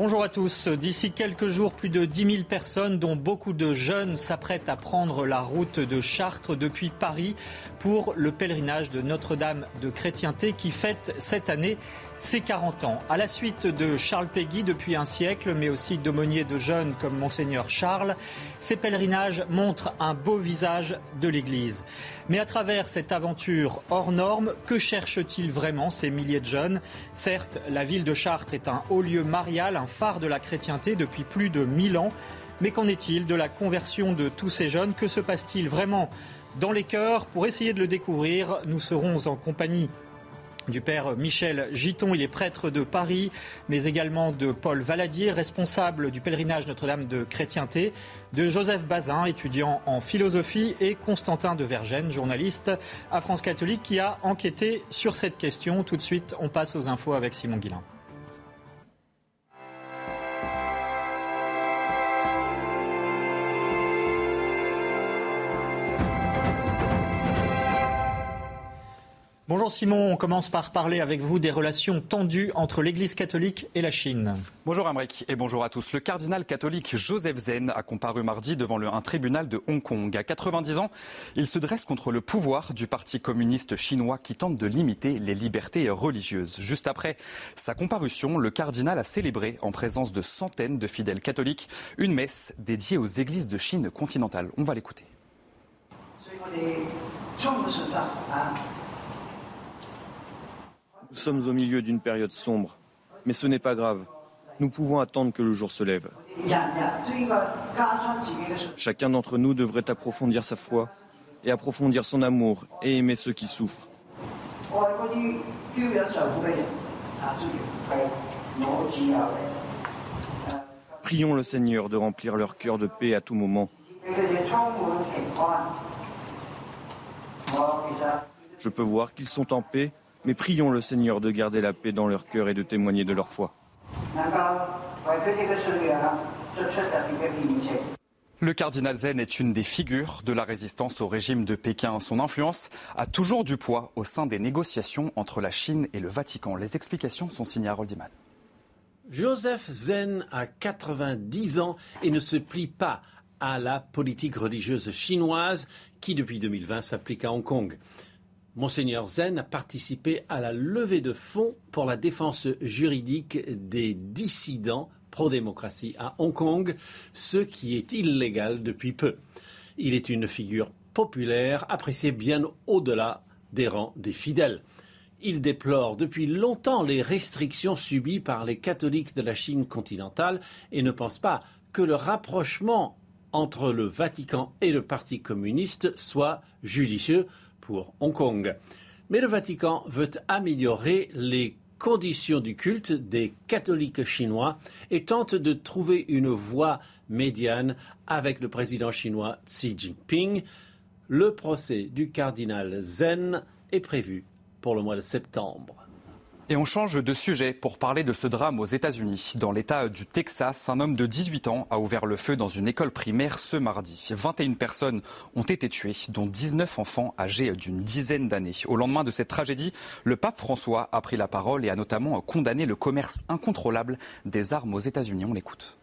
Bonjour à tous. D'ici quelques jours, plus de 10 000 personnes, dont beaucoup de jeunes, s'apprêtent à prendre la route de Chartres depuis Paris pour le pèlerinage de Notre-Dame de Chrétienté qui fête cette année ses 40 ans. À la suite de Charles Péguy depuis un siècle, mais aussi d'aumôniers de jeunes comme Monseigneur Charles, ces pèlerinages montrent un beau visage de l'Église. Mais à travers cette aventure hors norme, que cherchent-ils vraiment ces milliers de jeunes? Certes, la ville de Chartres est un haut lieu marial, un phare de la chrétienté depuis plus de 1000 ans. Mais qu'en est-il de la conversion de tous ces jeunes? Que se passe-t-il vraiment dans les cœurs? Pour essayer de le découvrir, nous serons en compagnie du père Michel Giton. Il est prêtre de Paris, mais également de Paul Valadier, responsable du pèlerinage Notre-Dame de Chrétienté, de Joseph Bazin, étudiant en philosophie, et Constantin de Vergennes, journaliste à France catholique, qui a enquêté sur cette question. Tout de suite, on passe aux infos avec Simon Guillain. Bonjour Simon, on commence par parler avec vous des relations tendues entre l'Église catholique et la Chine. Bonjour Amric et bonjour à tous. Le cardinal catholique Joseph Zen a comparu mardi devant le, un tribunal de Hong Kong. À 90 ans, il se dresse contre le pouvoir du Parti communiste chinois qui tente de limiter les libertés religieuses. Juste après sa comparution, le cardinal a célébré en présence de centaines de fidèles catholiques une messe dédiée aux églises de Chine continentale. On va l'écouter. Nous sommes au milieu d'une période sombre, mais ce n'est pas grave. Nous pouvons attendre que le jour se lève. Chacun d'entre nous devrait approfondir sa foi et approfondir son amour et aimer ceux qui souffrent. Prions le Seigneur de remplir leur cœur de paix à tout moment. Je peux voir qu'ils sont en paix mais prions le Seigneur de garder la paix dans leur cœur et de témoigner de leur foi. Le cardinal Zen est une des figures de la résistance au régime de Pékin. Son influence a toujours du poids au sein des négociations entre la Chine et le Vatican. Les explications sont signées à Roldiman. Joseph Zen a 90 ans et ne se plie pas à la politique religieuse chinoise qui, depuis 2020, s'applique à Hong Kong. Monseigneur Zen a participé à la levée de fonds pour la défense juridique des dissidents pro-démocratie à Hong Kong, ce qui est illégal depuis peu. Il est une figure populaire, appréciée bien au-delà des rangs des fidèles. Il déplore depuis longtemps les restrictions subies par les catholiques de la Chine continentale et ne pense pas que le rapprochement entre le Vatican et le Parti communiste soit judicieux pour Hong Kong. Mais le Vatican veut améliorer les conditions du culte des catholiques chinois et tente de trouver une voie médiane avec le président chinois Xi Jinping. Le procès du cardinal Zen est prévu pour le mois de septembre. Et on change de sujet pour parler de ce drame aux États-Unis. Dans l'État du Texas, un homme de 18 ans a ouvert le feu dans une école primaire ce mardi. 21 personnes ont été tuées, dont 19 enfants âgés d'une dizaine d'années. Au lendemain de cette tragédie, le pape François a pris la parole et a notamment condamné le commerce incontrôlable des armes aux États-Unis. On l'écoute.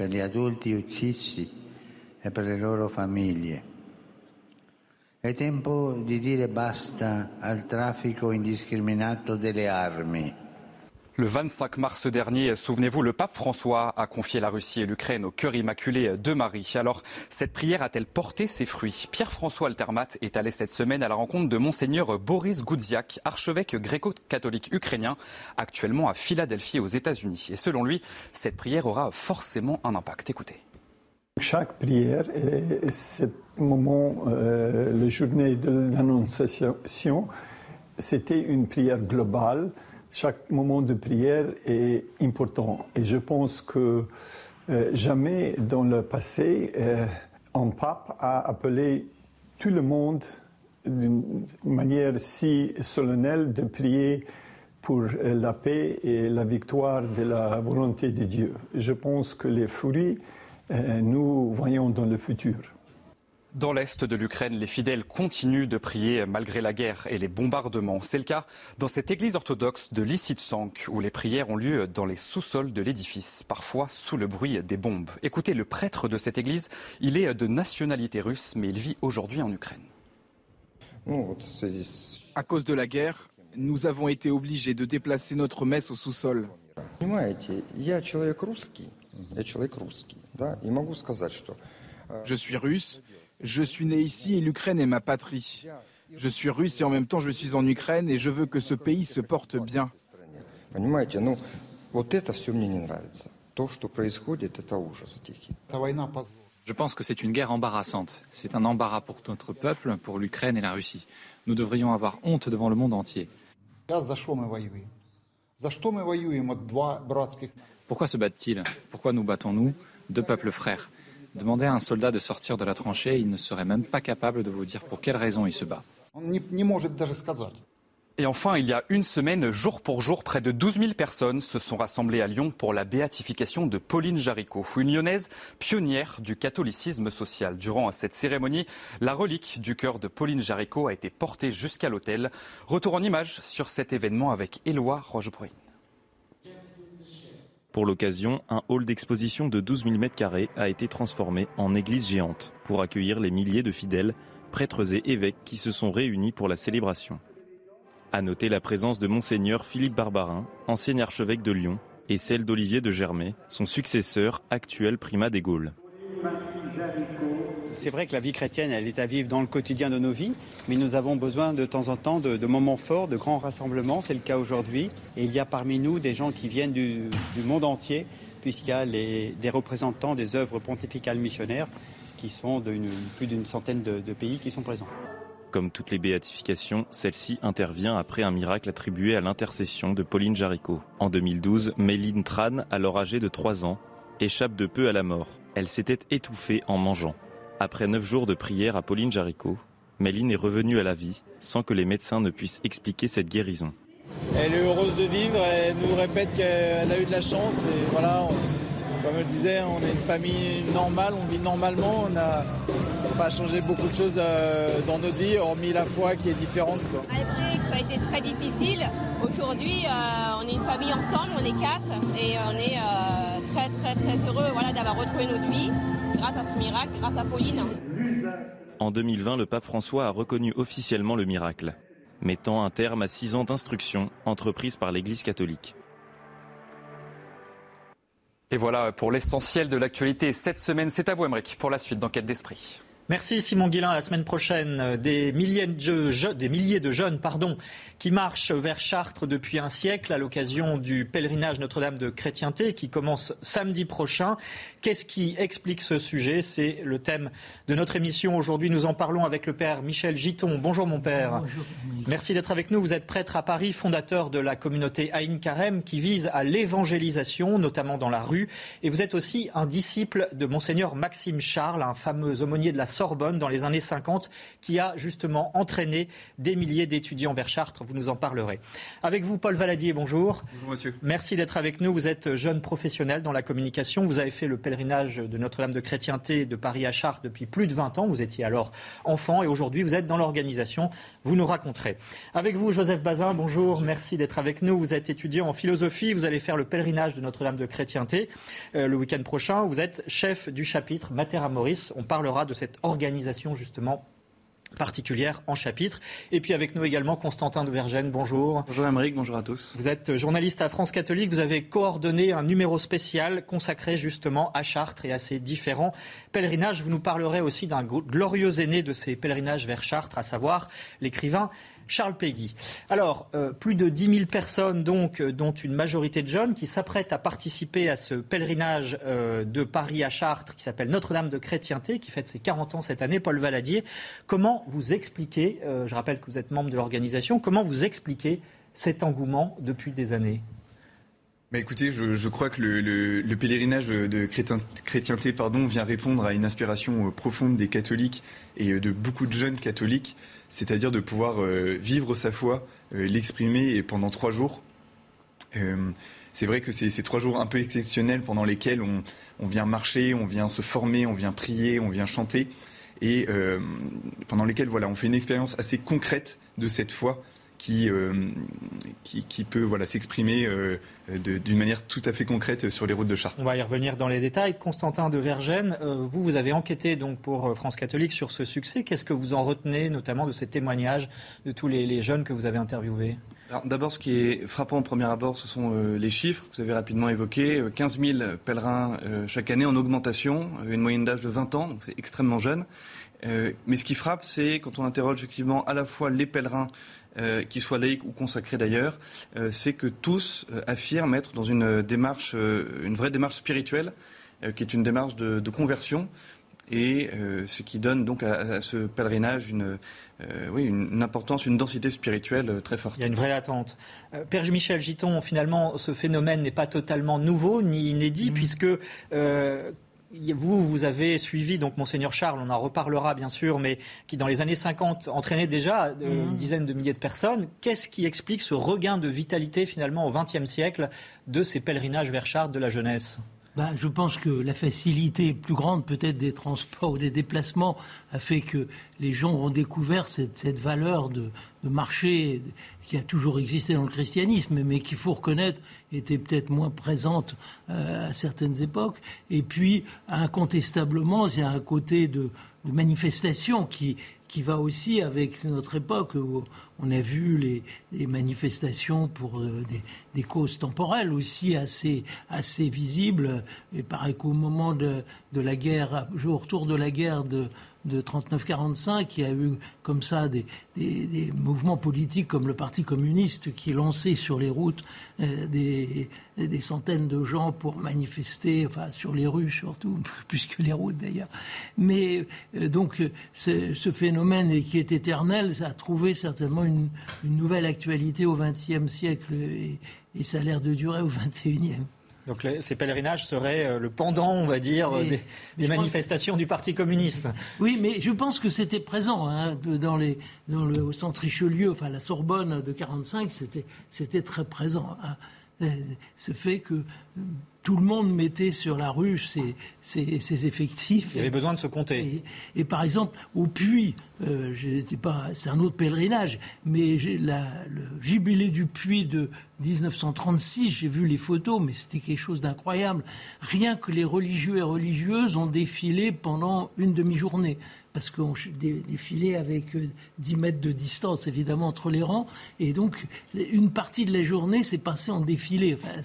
Per gli adulti uccisi e per le loro famiglie. È tempo di dire basta al traffico indiscriminato delle armi. Le 25 mars dernier, souvenez-vous, le pape François a confié la Russie et l'Ukraine au cœur immaculé de Marie. Alors, cette prière a-t-elle porté ses fruits? Pierre-François Altermat est allé cette semaine à la rencontre de monseigneur Boris Goudziak, archevêque gréco-catholique ukrainien, actuellement à Philadelphie aux États-Unis. Et selon lui, cette prière aura forcément un impact. Écoutez. Chaque prière est ce moment, euh, la journée de l'Annonciation, c'était une prière globale chaque moment de prière est important. Et je pense que euh, jamais dans le passé, euh, un pape a appelé tout le monde d'une manière si solennelle de prier pour euh, la paix et la victoire de la volonté de Dieu. Je pense que les fruits, nous voyons dans le futur. Dans l'est de l'Ukraine, les fidèles continuent de prier malgré la guerre et les bombardements. C'est le cas dans cette église orthodoxe de Lissitsank où les prières ont lieu dans les sous-sols de l'édifice, parfois sous le bruit des bombes. Écoutez, le prêtre de cette église, il est de nationalité russe, mais il vit aujourd'hui en Ukraine. À cause de la guerre, nous avons été obligés de déplacer notre messe au sous-sol. Je suis russe je suis né ici et l'Ukraine est ma patrie. Je suis russe et en même temps je suis en Ukraine et je veux que ce pays se porte bien. Je pense que c'est une guerre embarrassante. C'est un embarras pour notre peuple, pour l'Ukraine et la Russie. Nous devrions avoir honte devant le monde entier. Pourquoi se battent-ils? Pourquoi nous battons-nous Deux peuples frères? Demandez à un soldat de sortir de la tranchée, il ne serait même pas capable de vous dire pour quelle raison il se bat. Et enfin, il y a une semaine, jour pour jour, près de 12 000 personnes se sont rassemblées à Lyon pour la béatification de Pauline Jaricot, une lyonnaise pionnière du catholicisme social. Durant cette cérémonie, la relique du cœur de Pauline Jaricot a été portée jusqu'à l'autel. Retour en image sur cet événement avec Éloi Rochebrune. Pour l'occasion, un hall d'exposition de 12 000 m2 a été transformé en église géante pour accueillir les milliers de fidèles, prêtres et évêques qui se sont réunis pour la célébration. À noter la présence de Monseigneur Philippe Barbarin, ancien archevêque de Lyon, et celle d'Olivier de Germay, son successeur, actuel primat des Gaules. C'est vrai que la vie chrétienne, elle est à vivre dans le quotidien de nos vies, mais nous avons besoin de temps en temps de, moments forts, de grands rassemblements. C'est le cas aujourd'hui. Et il y a parmi nous des gens qui viennent du, monde entier, puisqu'il y a des représentants des œuvres pontificales missionnaires qui sont de plus d'une centaine de, pays qui sont présents. Comme toutes les béatifications, celle-ci intervient après un miracle attribué à l'intercession de Pauline Jaricot. En 2012, Méline Tran, alors âgée de 3 ans, échappe de peu à la mort. Elle s'était étouffée en mangeant. Après neuf jours de prière à Pauline Jaricot, Méline est revenue à la vie sans que les médecins ne puissent expliquer cette guérison. Elle est heureuse de vivre, elle nous répète qu'elle a eu de la chance et voilà, comme je disais, on est une famille normale, on vit normalement, on n'a pas changé beaucoup de choses euh, dans notre vie, hormis la foi qui est différente. Malgré que ça a été très difficile, aujourd'hui euh, on est une famille ensemble, on est quatre et on est euh, très très très heureux voilà, d'avoir retrouvé notre vie grâce à ce miracle, grâce à Pauline. En 2020, le pape François a reconnu officiellement le miracle, mettant un terme à six ans d'instruction entreprise par l'Église catholique. Et voilà pour l'essentiel de l'actualité cette semaine. C'est à vous, Emmerich, pour la suite d'Enquête d'Esprit. Merci Simon Guillain. La semaine prochaine, des milliers de, des milliers de jeunes pardon, qui marchent vers Chartres depuis un siècle à l'occasion du pèlerinage Notre-Dame de Chrétienté qui commence samedi prochain. Qu'est-ce qui explique ce sujet? C'est le thème de notre émission. Aujourd'hui, nous en parlons avec le père Michel Giton. Bonjour mon père. Merci d'être avec nous. Vous êtes prêtre à Paris, fondateur de la communauté Aïn Karem qui vise à l'évangélisation, notamment dans la rue. Et vous êtes aussi un disciple de monseigneur Maxime Charles, un fameux aumônier de la Sorbonne dans les années 50, qui a justement entraîné des milliers d'étudiants vers Chartres. Vous nous en parlerez. Avec vous, Paul Valadier, bonjour. Bonjour, monsieur. Merci d'être avec nous. Vous êtes jeune professionnel dans la communication. Vous avez fait le pèlerinage de Notre-Dame de Chrétienté de Paris à Chartres depuis plus de 20 ans. Vous étiez alors enfant et aujourd'hui, vous êtes dans l'organisation. Vous nous raconterez. Avec vous, Joseph Bazin, bonjour. Merci d'être avec nous. Vous êtes étudiant en philosophie. Vous allez faire le pèlerinage de Notre-Dame de Chrétienté euh, le week-end prochain. Vous êtes chef du chapitre Mater Amoris. On parlera de cette organisation justement particulière en chapitre. Et puis avec nous également Constantin de Vergène, bonjour. Bonjour Amérique, bonjour à tous. Vous êtes journaliste à France Catholique, vous avez coordonné un numéro spécial consacré justement à Chartres et à ses différents pèlerinages. Vous nous parlerez aussi d'un glorieux aîné de ces pèlerinages vers Chartres, à savoir l'écrivain Charles Péguy. Alors, euh, plus de 10 000 personnes, donc, euh, dont une majorité de jeunes, qui s'apprêtent à participer à ce pèlerinage euh, de Paris à Chartres, qui s'appelle Notre-Dame de Chrétienté, qui fête ses 40 ans cette année. Paul Valadier, comment vous expliquez, je rappelle que vous êtes membre de l'organisation, comment vous expliquez cet engouement depuis des années? Bah écoutez, je, crois que le, pèlerinage de chrétienté pardon, vient répondre à une inspiration profonde des catholiques et de beaucoup de jeunes catholiques c'est-à-dire de pouvoir euh, vivre sa foi, euh, l'exprimer pendant trois jours. Euh, c'est vrai que c'est trois jours un peu exceptionnels pendant lesquels on, vient marcher, on vient se former, on vient prier, on vient chanter, et pendant lesquels voilà, on fait une expérience assez concrète de cette foi qui, qui, peut voilà, s'exprimer d'une manière tout à fait concrète sur les routes de Chartres. On va y revenir dans les détails. Constantin de Vergène, euh, vous, vous avez enquêté donc pour euh, France Catholique sur ce succès. Qu'est-ce que vous en retenez, notamment de ces témoignages de tous les, jeunes que vous avez interviewés? D'abord, ce qui est frappant au premier abord, ce sont euh, les chiffres que vous avez rapidement évoqués. 15 000 pèlerins chaque année en augmentation, une moyenne d'âge de 20 ans, donc c'est extrêmement jeune. mais ce qui frappe, c'est quand on interroge effectivement à la fois les pèlerins euh, qu'ils soient laïcs ou consacrés d'ailleurs, euh, c'est que tous euh, affirment être dans une démarche, une vraie démarche spirituelle, qui est une démarche de, conversion, et ce qui donne donc à, ce pèlerinage une, oui, une, importance, une densité spirituelle très forte. Il y a une vraie attente. Père Michel Giton, finalement, ce phénomène n'est pas totalement nouveau ni inédit, mmh. puisque vous, vous avez suivi donc Monseigneur Charles, on en reparlera bien sûr, mais qui dans les années 50 entraînait déjà euh, une mhm. dizaine de milliers de personnes. Qu'est-ce qui explique ce regain de vitalité finalement au XXe siècle de ces pèlerinages vers Charles de la jeunesse? Bah, je pense que la facilité plus grande peut-être des transports ou des déplacements a fait que les gens ont découvert cette, valeur de, marché qui a toujours existé dans le christianisme, mais qu'il faut reconnaître était peut-être moins présente euh, à certaines époques. Et puis, incontestablement, il y a un côté de, de manifestation qui, qui va aussi avec notre époque où on a vu les, manifestations pour euh, des, causes temporelles aussi assez, assez visibles. Il paraît qu'au moment de, de la guerre, au retour de la guerre de, de 39-45, il y a eu comme ça des, des, mouvements politiques comme le Parti communiste qui lançait sur les routes euh, des, des, centaines de gens pour manifester, enfin sur les rues surtout, plus que les routes d'ailleurs. Mais euh, donc ce, ce, phénomène qui est éternel, ça a trouvé certainement une, une nouvelle actualité au XXe siècle et, et ça a l'air de durer au XXIe. Donc ces pèlerinages seraient euh, le pendant, on va dire, des, manifestations du Parti communiste. Oui, mais je pense que c'était présent hein, dans, les, dans le au centre Richelieu, enfin la Sorbonne de 45, c'était très présent. Hein. Ce fait que tout le monde mettait sur la rue ses, ses, effectifs. Il y avait besoin de se compter. Et, par exemple, au puits, euh, c'est un autre pèlerinage, mais la, le jubilé du puits de 1936, j'ai vu les photos, mais c'était quelque chose d'incroyable. Rien que les religieux et religieuses ont défilé pendant une demi-journée parce qu'on défilait avec 10 euh, mètres de distance, évidemment, entre les rangs. Et donc, une partie de la journée s'est passée en défilé. Enfin,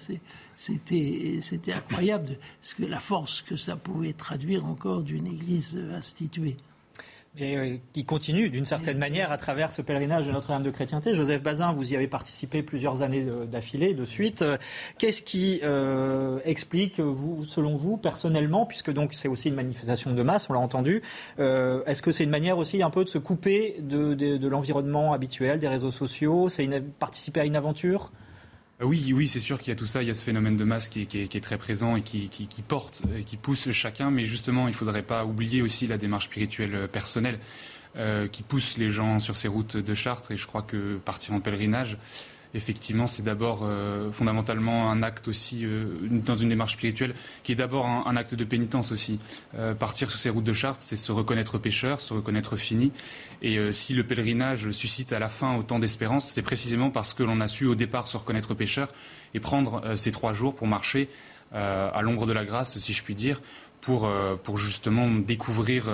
c'était incroyable, que la force que ça pouvait traduire encore d'une église instituée et euh, qui continue d'une certaine manière à travers ce pèlerinage de Notre-Dame de Chrétienté. Joseph Bazin, vous y avez participé plusieurs années d'affilée, de suite. Euh, qu'est-ce qui euh, explique, vous, selon vous, personnellement, puisque donc c'est aussi une manifestation de masse, on l'a entendu, est-ce que c'est une manière aussi un peu de se couper de, de l'environnement habituel, des réseaux sociaux? C'est participer à une aventure? euh, oui, oui, c'est sûr qu'il y a tout ça, il y a ce phénomène de masse qui, est très présent et qui, porte qui pousse chacun, mais justement, il ne faudrait pas oublier aussi la démarche spirituelle euh, personnelle euh, qui pousse les gens sur ces routes de Chartres, et je crois que partir en pèlerinage, effectivement, c'est d'abord euh, fondamentalement un acte aussi, euh, dans une démarche spirituelle, qui est d'abord un, acte de pénitence aussi. Euh, partir sur ces routes de Chartres, c'est se reconnaître pécheur, se reconnaître fini. Et si le pèlerinage suscite à la fin autant d'espérance, c'est précisément parce que l'on a su au départ se reconnaître pécheur et prendre ces trois jours pour marcher à l'ombre de la grâce, si je puis dire, pour, pour justement découvrir,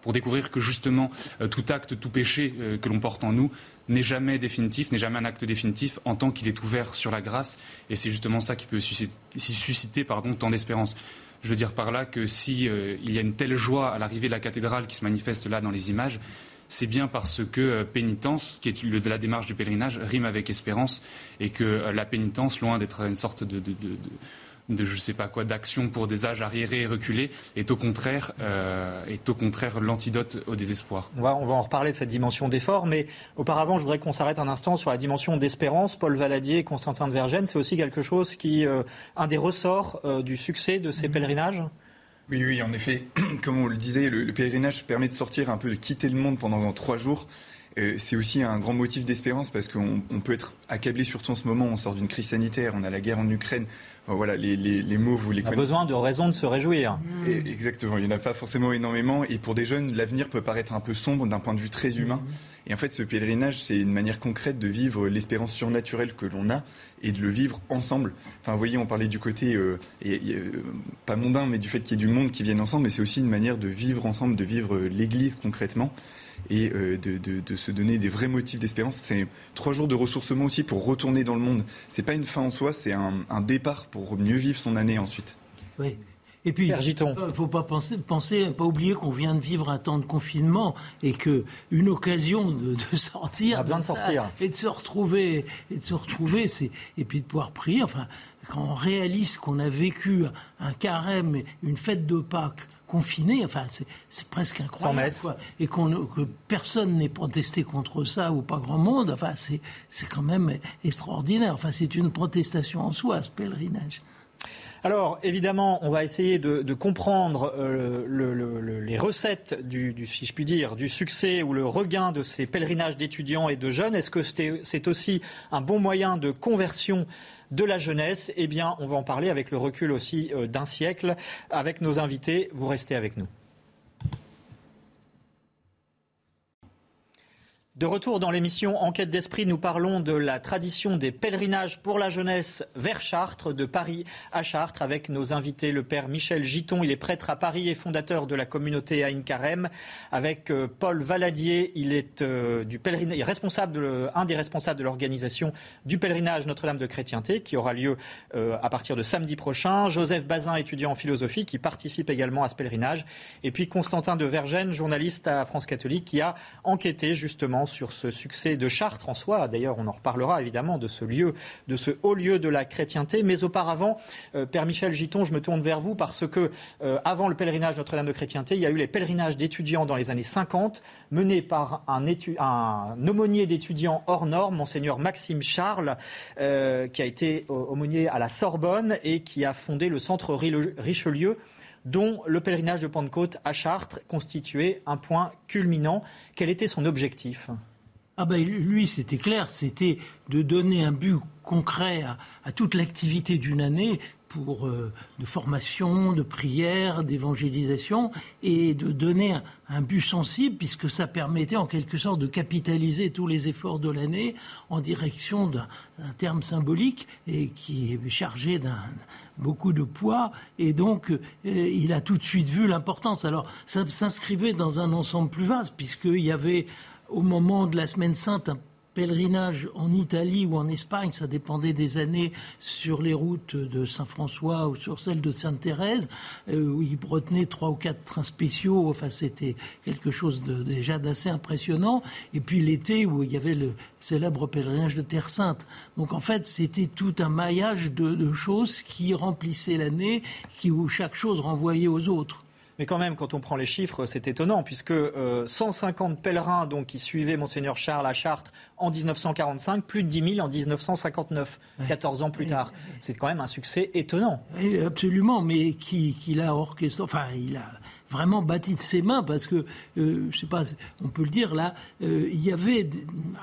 pour découvrir que justement tout acte, tout péché que l'on porte en nous n'est jamais définitif, n'est jamais un acte définitif en tant qu'il est ouvert sur la grâce. Et c'est justement ça qui peut susciter, susciter pardon, tant d'espérance. Je veux dire par là que si euh, y a une telle joie à l'arrivée de la cathédrale qui se manifeste là dans les images, c'est bien parce que euh, pénitence, qui est le, la démarche du pèlerinage, rime avec espérance et que euh, la pénitence, loin d'être une sorte de je sais pas quoi d'action pour des âges arriérés et reculés est au contraire euh, est au contraire l'antidote au désespoir. On va on va en reparler de cette dimension d'effort, mais auparavant je voudrais qu'on s'arrête un instant sur la dimension d'espérance. Paul Valadier et Constantin de Vergennes, c'est aussi quelque chose qui euh, un des ressorts euh, du succès de ces pèlerinages? Oui, oui, en effet, comme on le disait, le, le, pèlerinage permet de sortir un peu, de quitter le monde pendant trois jours c'est aussi un grand motif d'espérance parce qu'on peut être accablé surtout en ce moment. On sort d'une crise sanitaire, on a la guerre en Ukraine. voilà, les, mots, vous les connaissez. On a besoin de raisons de se réjouir. exactement, il n'y en a pas forcément énormément. Et pour des jeunes, l'avenir peut paraître un peu sombre d'un point de vue très humain. Et en fait, ce pèlerinage, c'est une manière concrète de vivre l'espérance surnaturelle que l'on a et de le vivre ensemble. Enfin, vous voyez, on parlait du côté, euh, euh, pas mondain, mais du fait qu'il y ait du monde qui vienne ensemble, mais c'est aussi une manière de vivre ensemble, de vivre l'Église concrètement et euh, de, se donner des vrais motifs d'espérance. C'est trois jours de ressourcement aussi pour retourner dans le monde. C'est pas une fin en soi, c'est un, départ pour mieux vivre son année ensuite. Oui. Et puis, il ne faut pas penser, penser, pas oublier qu'on vient de vivre un temps de confinement et que une occasion de, sortir, de sortir, et de se retrouver, et de se retrouver, c'est et puis de pouvoir prier. Enfin, quand on réalise qu'on a vécu un carême, une fête de Pâques confinés. Enfin, c'est presque incroyable. Et que personne n'ait protesté contre ça ou pas grand monde. Enfin, c'est quand même extraordinaire. Enfin, c'est une protestation en soi, ce pèlerinage. Alors, évidemment, on va essayer de, comprendre euh, les recettes, du, si je puis dire, du succès ou le regain de ces pèlerinages d'étudiants et de jeunes. Est-ce que c'est aussi un bon moyen de conversion de la jeunesse Eh bien, on va en parler avec le recul aussi euh, d'un siècle avec nos invités. Vous restez avec nous. De retour dans l'émission Enquête d'esprit, nous parlons de la tradition des pèlerinages pour la jeunesse vers Chartres, de Paris à Chartres, avec nos invités, le père Michel Giton, il est prêtre à Paris et fondateur de la communauté Aïn Carême, avec euh, Paul Valadier, il est, euh, responsable un des responsables de l'organisation du pèlerinage Notre-Dame de Chrétienté, qui aura lieu euh, à partir de samedi prochain, Joseph Bazin, étudiant en philosophie, qui participe également à ce pèlerinage, et puis Constantin de Vergennes, journaliste à France catholique, qui a enquêté justement sur ce succès de Chartres en soi. D'ailleurs, on en reparlera évidemment de ce lieu, de ce haut lieu de la chrétienté. Mais auparavant, euh, Père Michel Giton, je me tourne vers vous parce que euh, avant le pèlerinage Notre-Dame de chrétienté, il y a eu les pèlerinages d'étudiants dans les années 50 menés par un, aumônier d'étudiants hors norme, monseigneur Maxime Charles, euh, qui a été aumônier à la Sorbonne et qui a fondé le centre Richelieu dont le pèlerinage de Pentecôte à Chartres constituait un point culminant. Quel était son objectif? Ah ben, lui, c'était clair, c'était de donner un but concret à, toute l'activité d'une année pour euh, de formation, de prière, d'évangélisation, et de donner un, but sensible, puisque ça permettait en quelque sorte de capitaliser tous les efforts de l'année en direction d'un terme symbolique et qui est chargé d'un beaucoup de poids, et donc euh, il a tout de suite vu l'importance. Alors ça s'inscrivait dans un ensemble plus vaste, puisqu'il y avait au moment de la Semaine Sainte un pèlerinage en Italie ou en Espagne, ça dépendait des années, sur les routes de Saint-François ou sur celles de Sainte-Thérèse, euh, où ils retenaient trois ou quatre trains spéciaux. Enfin, c'était quelque chose déjà d'assez impressionnant. Et puis l'été, où il y avait le célèbre pèlerinage de Terre Sainte. Donc en fait, c'était tout un maillage de, choses qui remplissaient l'année, où chaque chose renvoyait aux autres. Mais quand même, quand on prend les chiffres, c'est étonnant, puisque 150 euh, pèlerins donc, qui suivaient Monseigneur Charles à Chartres en 1945, plus de 10 000 en 1959, 14 ans plus tard. C'est quand même un succès étonnant. absolument, mais qui, qui l'a orchestré, enfin, il a vraiment bâti de ses mains parce que, euh, je sais pas, on peut le dire là, euh, il y avait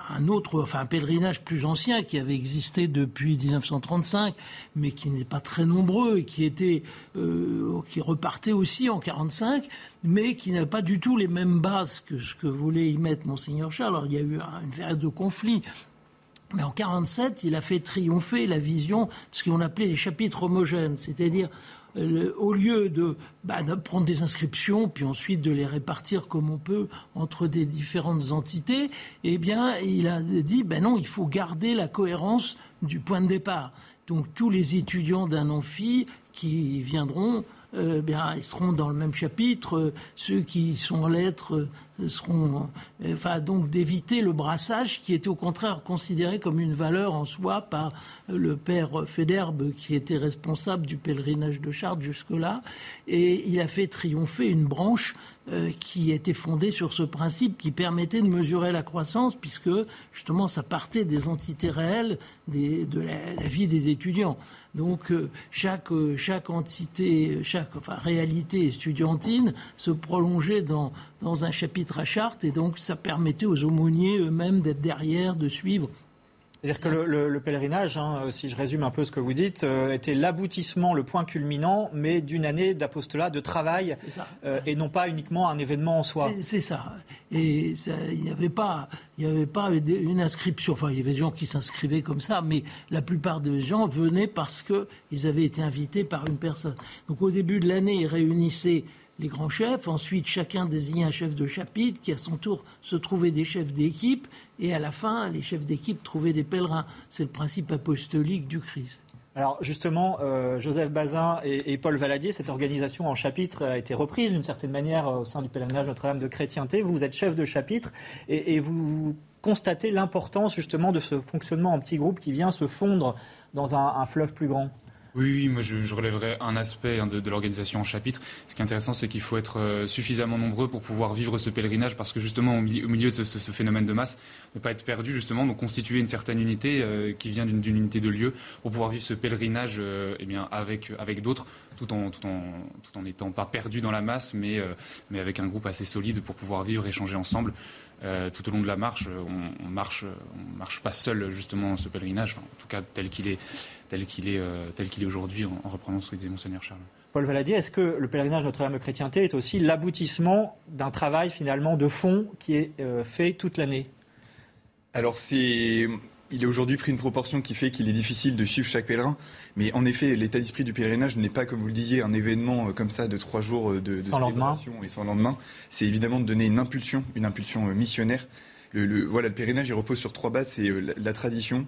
un autre, enfin un pèlerinage plus ancien qui avait existé depuis 1935, mais qui n'est pas très nombreux et qui était, euh, qui repartait aussi en 45, mais qui n'a pas du tout les mêmes bases que ce que voulait y mettre monseigneur Charles. Alors il y a eu une période de conflit Mais en 1947, il a fait triompher la vision de ce qu'on appelait les chapitres homogènes, c'est-à-dire euh, au lieu bah, de, prendre des inscriptions, puis ensuite de les répartir comme on peut entre des différentes entités, eh bien, il a dit, ben non, il faut garder la cohérence du point de départ. Donc tous les étudiants d'un amphi qui viendront euh, bien, ils seront dans le même chapitre. Ceux qui sont en lettres euh, seront. Euh, enfin, donc d'éviter le brassage qui était au contraire considéré comme une valeur en soi par le père Féderbe qui était responsable du pèlerinage de Chartres jusque-là. Et il a fait triompher une branche qui était fondée sur ce principe qui permettait de mesurer la croissance, puisque justement ça partait des entités réelles de la, vie des étudiants. Donc euh, chaque, euh, chaque entité, chaque réalité estudiantine se prolongeait dans, dans un chapitre à charte et donc ça permettait aux aumôniers eux-mêmes d'être derrière, de suivre c'est-à-dire que le, pèlerinage, hein, si je résume un peu ce que vous dites, euh, était l'aboutissement, le point culminant, mais d'une année d'apostolat, de travail, euh, et non pas uniquement un événement en soi. C'est ça. Et il n'y avait pas, il avait pas une inscription. Enfin, il y avait des gens qui s'inscrivaient comme ça, mais la plupart des gens venaient parce qu'ils avaient été invités par une personne. Donc au début de l'année, ils réunissaient les grands chefs. Ensuite, chacun désignait un chef de chapitre qui, à son tour, se trouvait des chefs d'équipe. Et à la fin, les chefs d'équipe trouvaient des pèlerins. C'est le principe apostolique du Christ. Alors justement, euh, Joseph Bazin et, Paul Valadier, cette organisation en chapitre a été reprise d'une certaine manière euh, au sein du pèlerinage Notre-Dame de chrétienté. Vous êtes chef de chapitre et, vous constatez l'importance justement de ce fonctionnement en petit groupe qui vient se fondre dans un fleuve plus grand. Oui, moi je, je, relèverais un aspect hein, de, l'organisation en chapitre. Ce qui est intéressant, c'est qu'il faut être euh, suffisamment nombreux pour pouvoir vivre ce pèlerinage, parce que justement, au milieu, de ce, phénomène de masse, ne pas être perdu, justement, donc constituer une certaine unité euh, qui vient d'une unité de lieu pour pouvoir vivre ce pèlerinage euh, eh bien, avec, avec d'autres, tout en tout en tout en n'étant pas perdu dans la masse, mais, mais avec un groupe assez solide pour pouvoir vivre, échanger ensemble. Tout au long de la marche, on, on marche, on marche pas seul justement ce pèlerinage, en tout cas tel qu'il est tel qu'il est, euh, tel qu'il est aujourd'hui, en, reprenant ce que disait Monseigneur Charles. Paul Valadier, est-ce que le pèlerinage Notre-Dame de Chrétienté est aussi l'aboutissement d'un travail finalement de fond qui est euh, fait toute l'année? Alors c'est il est aujourd'hui pris une proportion qui fait qu'il est difficile de suivre chaque pèlerin. Mais en effet, l'état d'esprit du pèlerinage n'est pas, comme vous le disiez, un événement euh, comme ça de trois jours de, de sans lendemain. et sans lendemain. C'est évidemment de donner une impulsion, une impulsion missionnaire. Le, voilà, le pèlerinage, il repose sur trois bases. C'est la, tradition,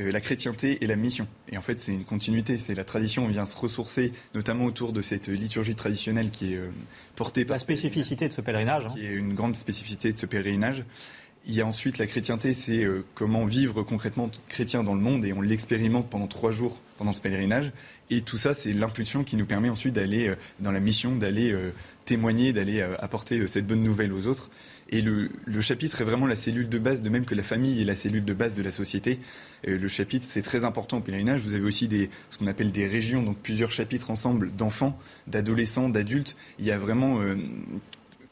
euh, la chrétienté et la mission. Et en fait, c'est une continuité. C'est la tradition. On vient se ressourcer, notamment autour de cette liturgie traditionnelle qui est euh, portée par. La spécificité de ce pèlerinage. Hein. Qui est une grande spécificité de ce pèlerinage. Il y a ensuite la chrétienté, c'est euh, comment vivre concrètement chrétien dans le monde et on l'expérimente pendant trois jours pendant ce pèlerinage. Et tout ça, c'est l'impulsion qui nous permet ensuite d'aller dans la mission, d'aller témoigner, d'aller apporter cette bonne nouvelle aux autres. Et le, chapitre est vraiment la cellule de base, de même que la famille est la cellule de base de la société. le chapitre, c'est très important au pèlerinage. Vous avez aussi ce qu'on appelle des régions, donc plusieurs chapitres ensemble d'enfants, d'adolescents, d'adultes. Il y a vraiment euh,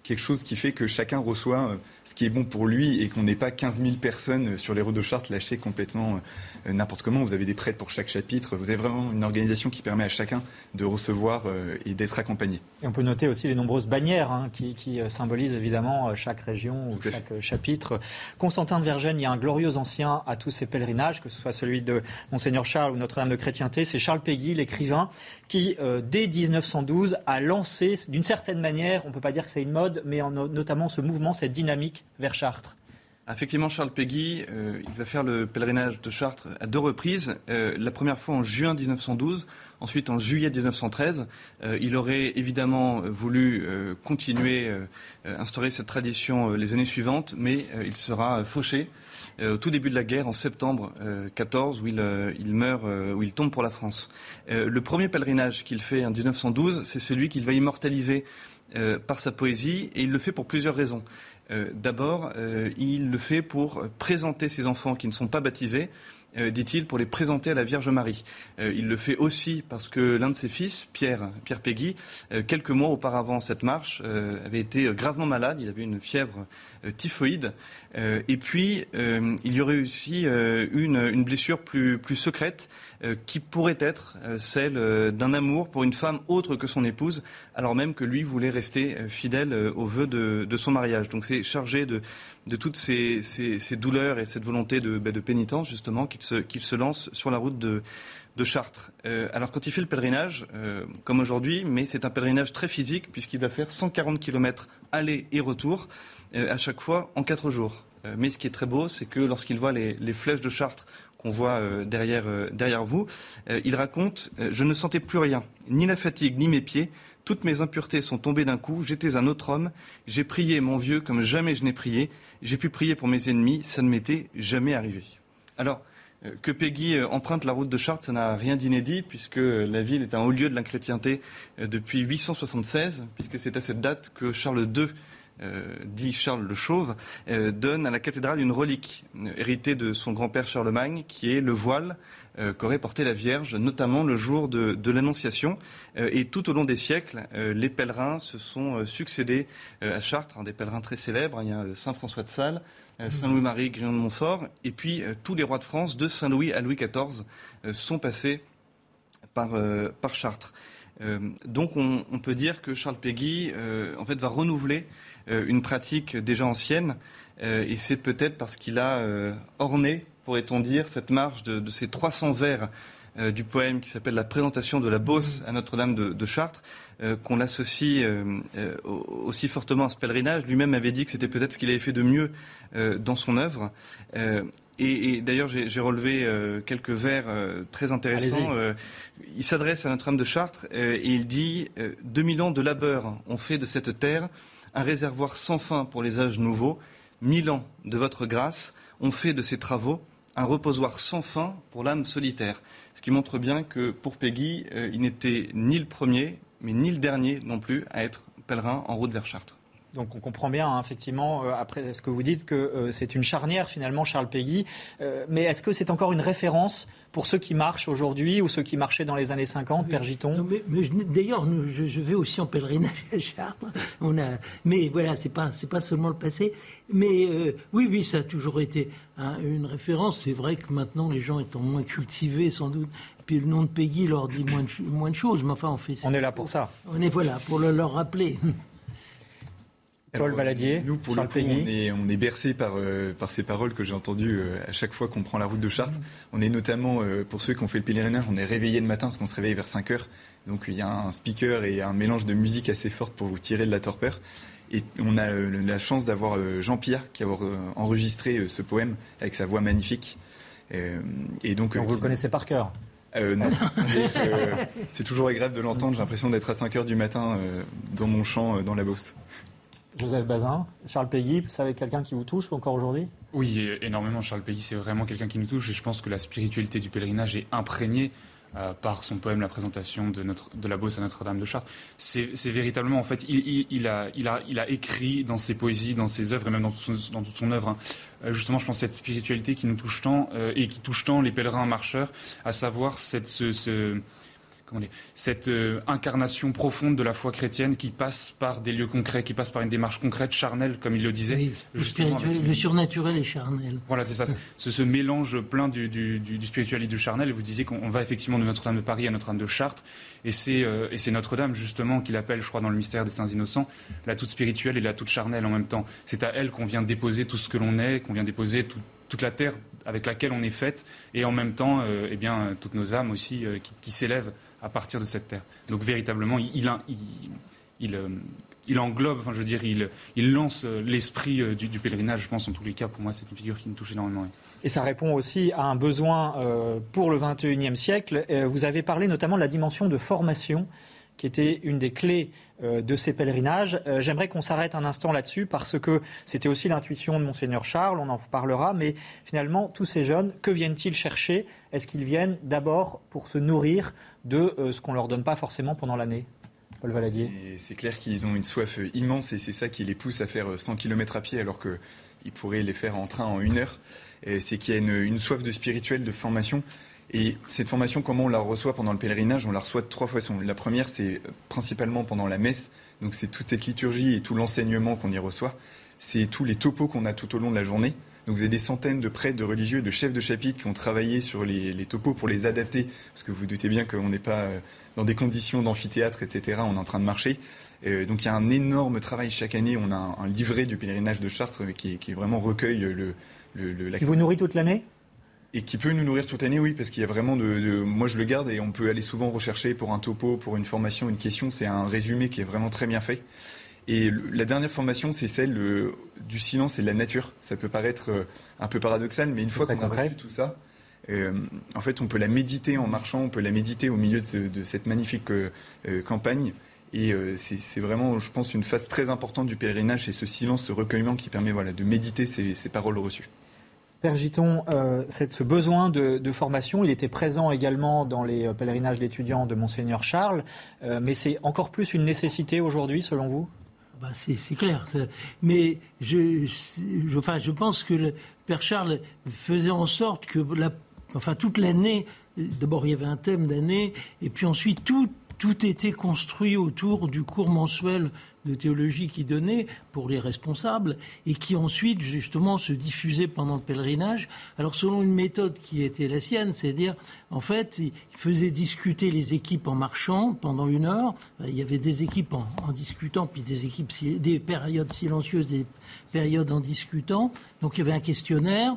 quelque chose qui fait que chacun reçoit euh, ce qui est bon pour lui et qu'on n'ait pas 15 000 personnes sur les routes de Chartres lâchées complètement euh, n'importe comment. Vous avez des prêtres pour chaque chapitre. Vous avez vraiment une organisation qui permet à chacun de recevoir euh, et d'être accompagné. Et on peut noter aussi les nombreuses bannières hein, qui, symbolisent évidemment chaque région ou chaque chapitre. Constantin de Vergennes, il y a un glorieux ancien à tous ces pèlerinages, que ce soit celui de Monseigneur Charles ou Notre-Dame de Chrétienté. C'est Charles Péguy, l'écrivain, qui, dès 1912, a lancé, d'une certaine manière, on ne peut pas dire que c'est une mode, mais en, notamment ce mouvement, cette dynamique vers Chartres. Effectivement, Charles Péguy, euh, il va faire le pèlerinage de Chartres à deux reprises. Euh, la première fois en juin 1912, ensuite en juillet 1913. Euh, il aurait évidemment voulu continuer, instaurer cette tradition les années suivantes, mais il sera fauché au tout début de la guerre, en septembre 14, où il meurt, où il tombe pour la France. le premier pèlerinage qu'il fait en 1912, c'est celui qu'il va immortaliser euh, par sa poésie et il le fait pour plusieurs raisons. Euh, d'abord, euh, il le fait pour présenter ses enfants qui ne sont pas baptisés dit-il, pour les présenter à la Vierge Marie. Il le fait aussi parce que l'un de ses fils, Pierre, Pierre quelques mois auparavant cette marche, avait été gravement malade. Il avait une fièvre typhoïde. et puis, il y aurait aussi une, blessure plus, secrète qui pourrait être celle d'un amour pour une femme autre que son épouse, alors même que lui voulait rester fidèle au vœu de, de son mariage. Donc c'est chargé de, de toutes ces, douleurs et cette volonté de, bah, pénitence, justement, qu'il se, lance sur la route de, Chartres. Euh, alors quand il fait le pèlerinage, euh, comme aujourd'hui, mais c'est un pèlerinage très physique puisqu'il va faire 140 km aller et retour à chaque fois en quatre jours. mais ce qui est très beau, c'est que lorsqu'il voit les, flèches de Chartres qu'on voit derrière, derrière vous, il raconte Je ne sentais plus rien, ni la fatigue, ni mes pieds. Toutes mes impuretés sont tombées d'un coup, j'étais un autre homme, j'ai prié mon vieux comme jamais je n'ai prié, j'ai pu prier pour mes ennemis, ça ne m'était jamais arrivé. Alors, euh, que Peggy euh, emprunte la route de Chartres, ça n'a rien d'inédit, puisque la ville est un haut lieu de la chrétienté euh, depuis 876, puisque c'est à cette date que Charles II dit Charles le Chauve, donne à la cathédrale une relique héritée de son grand-père Charlemagne, qui est le voile euh, qu'aurait porté la Vierge, notamment le jour de, l'Annonciation. Euh, et tout au long des siècles, euh, les pèlerins se sont succédés à Chartres, des pèlerins très célèbres. Il y a Saint François de Sales, Saint Louis-Marie Grignon de Montfort, et puis tous les rois de France, de Saint Louis à Louis XIV, sont passés par, par Chartres. Donc on, peut dire que Charles Péguy en fait, va renouveler une pratique déjà ancienne, et c'est peut-être parce qu'il a orné pourrait-on dire, cette marche de, ces 300 vers euh, du poème qui s'appelle La présentation de la Beauce à Notre-Dame de, Chartres, euh, qu'on l'associe euh, aussi fortement à ce pèlerinage. Lui-même avait dit que c'était peut-être ce qu'il avait fait de mieux dans son œuvre. Et, d'ailleurs, j'ai relevé quelques vers très intéressants. il s'adresse à Notre-Dame de Chartres et il dit 2000 ans de labeur ont fait de cette terre un réservoir sans fin pour les âges nouveaux. Mille ans de votre grâce ont fait de ces travaux un reposoir sans fin pour l'âme solitaire. Ce qui montre bien que pour Peggy, euh, il n'était ni le premier, mais ni le dernier non plus à être pèlerin en route vers Chartres. Donc on comprend bien, hein, effectivement, euh, après ce que vous dites, que euh, c'est une charnière finalement, Charles Péguy. mais est-ce que c'est encore une référence pour ceux qui marchent aujourd'hui ou ceux qui marchaient dans les années 50, Père Giton mais, D'ailleurs, je, vais aussi en pèlerinage à Chartres. On a, mais voilà, c'est pas pas seulement le passé. Mais oui, oui, ça a toujours été une référence. C'est vrai que maintenant, les gens étant moins cultivés, sans doute, puis le nom de Peggy leur dit moins de, moins de choses. Mais enfin, on fait. On est là pour ça. On est voilà pour le, leur rappeler. Paul Valadier, nous, pour le coup, on est, on est bercé par, euh, par ces paroles que j'ai entendues euh, à chaque fois qu'on prend la route de Chartres. On est notamment, euh, pour ceux qui ont fait le pèlerinage, on est réveillé le matin parce qu'on se réveille vers 5 heures. Donc il y a un speaker et un mélange de musique assez forte pour vous tirer de la torpeur. Et on a la chance d'avoir Jean-Pierre qui a enregistré ce poème avec sa voix magnifique. Et donc, vous le connaissez par cœur non. c'est toujours agréable de l'entendre. J'ai l'impression d'être à 5 heures du matin dans mon champ, dans la Beauce. Joseph Bazin, Charles Péguy, c'est quelqu'un qui vous touche encore aujourd'hui? Oui, énormément. Charles Péguy, c'est vraiment quelqu'un qui nous touche et je pense que la spiritualité du pèlerinage est imprégnée euh, par son poème La présentation de, notre, de la Beauce à Notre-Dame de Chartres. C'est véritablement, en fait, il, a, il, a, il, a, écrit dans ses poésies, dans ses œuvres et même dans, toute son œuvre, hein, euh, justement, je pense, cette spiritualité qui nous touche tant euh, et qui touche tant les pèlerins marcheurs, à savoir cette, ce cette euh, incarnation profonde de la foi chrétienne qui passe par des lieux concrets, qui passe par une démarche concrète, charnelle, comme il le disait. le, surnaturel est charnel. Voilà, c'est ça. C'est ce mélange plein du, spirituel et du charnel. Vous disiez qu'on va effectivement de Notre-Dame de Paris à Notre-Dame de Chartres. Et c'est euh, Notre-Dame, justement, qu'il appelle, je crois, dans le mystère des Saints Innocents, la toute spirituelle et la toute charnelle en même temps. C'est à elle qu'on vient déposer tout ce que l'on est, qu'on vient déposer toute la terre avec laquelle on est faite, et en même temps, euh, eh bien, toutes nos âmes aussi qui s'élèvent à partir de cette terre. Donc véritablement, il, euh, englobe, enfin je veux dire, il, il lance euh, l'esprit euh, du, pèlerinage, je pense en tous les cas, pour moi c'est une figure qui me touche énormément. Et ça répond aussi à un besoin pour le 21e siècle. vous avez parlé notamment de la dimension de formation qui était une des clés euh, de ces pèlerinages. Euh, j'aimerais qu'on s'arrête un instant là-dessus parce que c'était aussi l'intuition de monseigneur Charles, on en parlera, mais finalement, tous ces jeunes, que viennent-ils chercher? Est-ce qu'ils viennent d'abord pour se nourrir de euh, ce qu'on ne leur donne pas forcément pendant l'année? Paul Valadier. C'est clair qu'ils ont une soif immense et c'est ça qui les pousse à faire 100 km à pied alors qu'ils pourraient les faire en train en une heure. C'est qu'il y a une, une soif de spirituel, de formation. Et cette formation, comment on la reçoit pendant le pèlerinage? On la reçoit de trois façons. La première, c'est principalement pendant la messe. Donc c'est toute cette liturgie et tout l'enseignement qu'on y reçoit. C'est tous les topos qu'on a tout au long de la journée. Donc vous avez des centaines de prêtres, de religieux, de chefs de chapitre qui ont travaillé sur les, les topos pour les adapter, parce que vous doutez bien qu'on n'est pas dans des conditions d'amphithéâtre, etc. On est en train de marcher. donc il y a un énorme travail chaque année. On a un, livret du pèlerinage de Chartres qui, qui vraiment recueille le, le, le Qui vous nourrit toute l'année? Et qui peut nous nourrir toute l'année, oui, parce qu'il y a vraiment de, Moi, je le garde et on peut aller souvent rechercher pour un topo, pour une formation, une question. C'est un résumé qui est vraiment très bien fait. Et la dernière formation, c'est celle euh, du silence et de la nature. Ça peut paraître euh, un peu paradoxal, mais une fois qu'on a reçu tout ça, euh, en fait, on peut la méditer en marchant, on peut la méditer au milieu de, cette magnifique campagne. Et c'est vraiment, je pense, une phase très importante du pèlerinage, c'est ce silence, ce recueillement qui permet voilà, de méditer ces paroles reçues. Père Giton, euh, ce besoin de, formation, il était présent également dans les euh, pèlerinages d'étudiants de Monseigneur Charles, euh, mais c'est encore plus une nécessité aujourd'hui, selon vous? Bah c'est clair. Mais je, pense que le Père Charles faisait en sorte que toute l'année, d'abord il y avait un thème d'année, et puis ensuite tout était construit autour du cours mensuel de théologie qui donnait pour les responsables et qui ensuite justement se diffusait pendant le pèlerinage. Alors selon une méthode qui était la sienne, c'est-à-dire en fait il faisait discuter les équipes en marchant pendant une heure. Il y avait des équipes en, discutant, puis des équipes des périodes silencieuses, des périodes en discutant. Donc il y avait un questionnaire.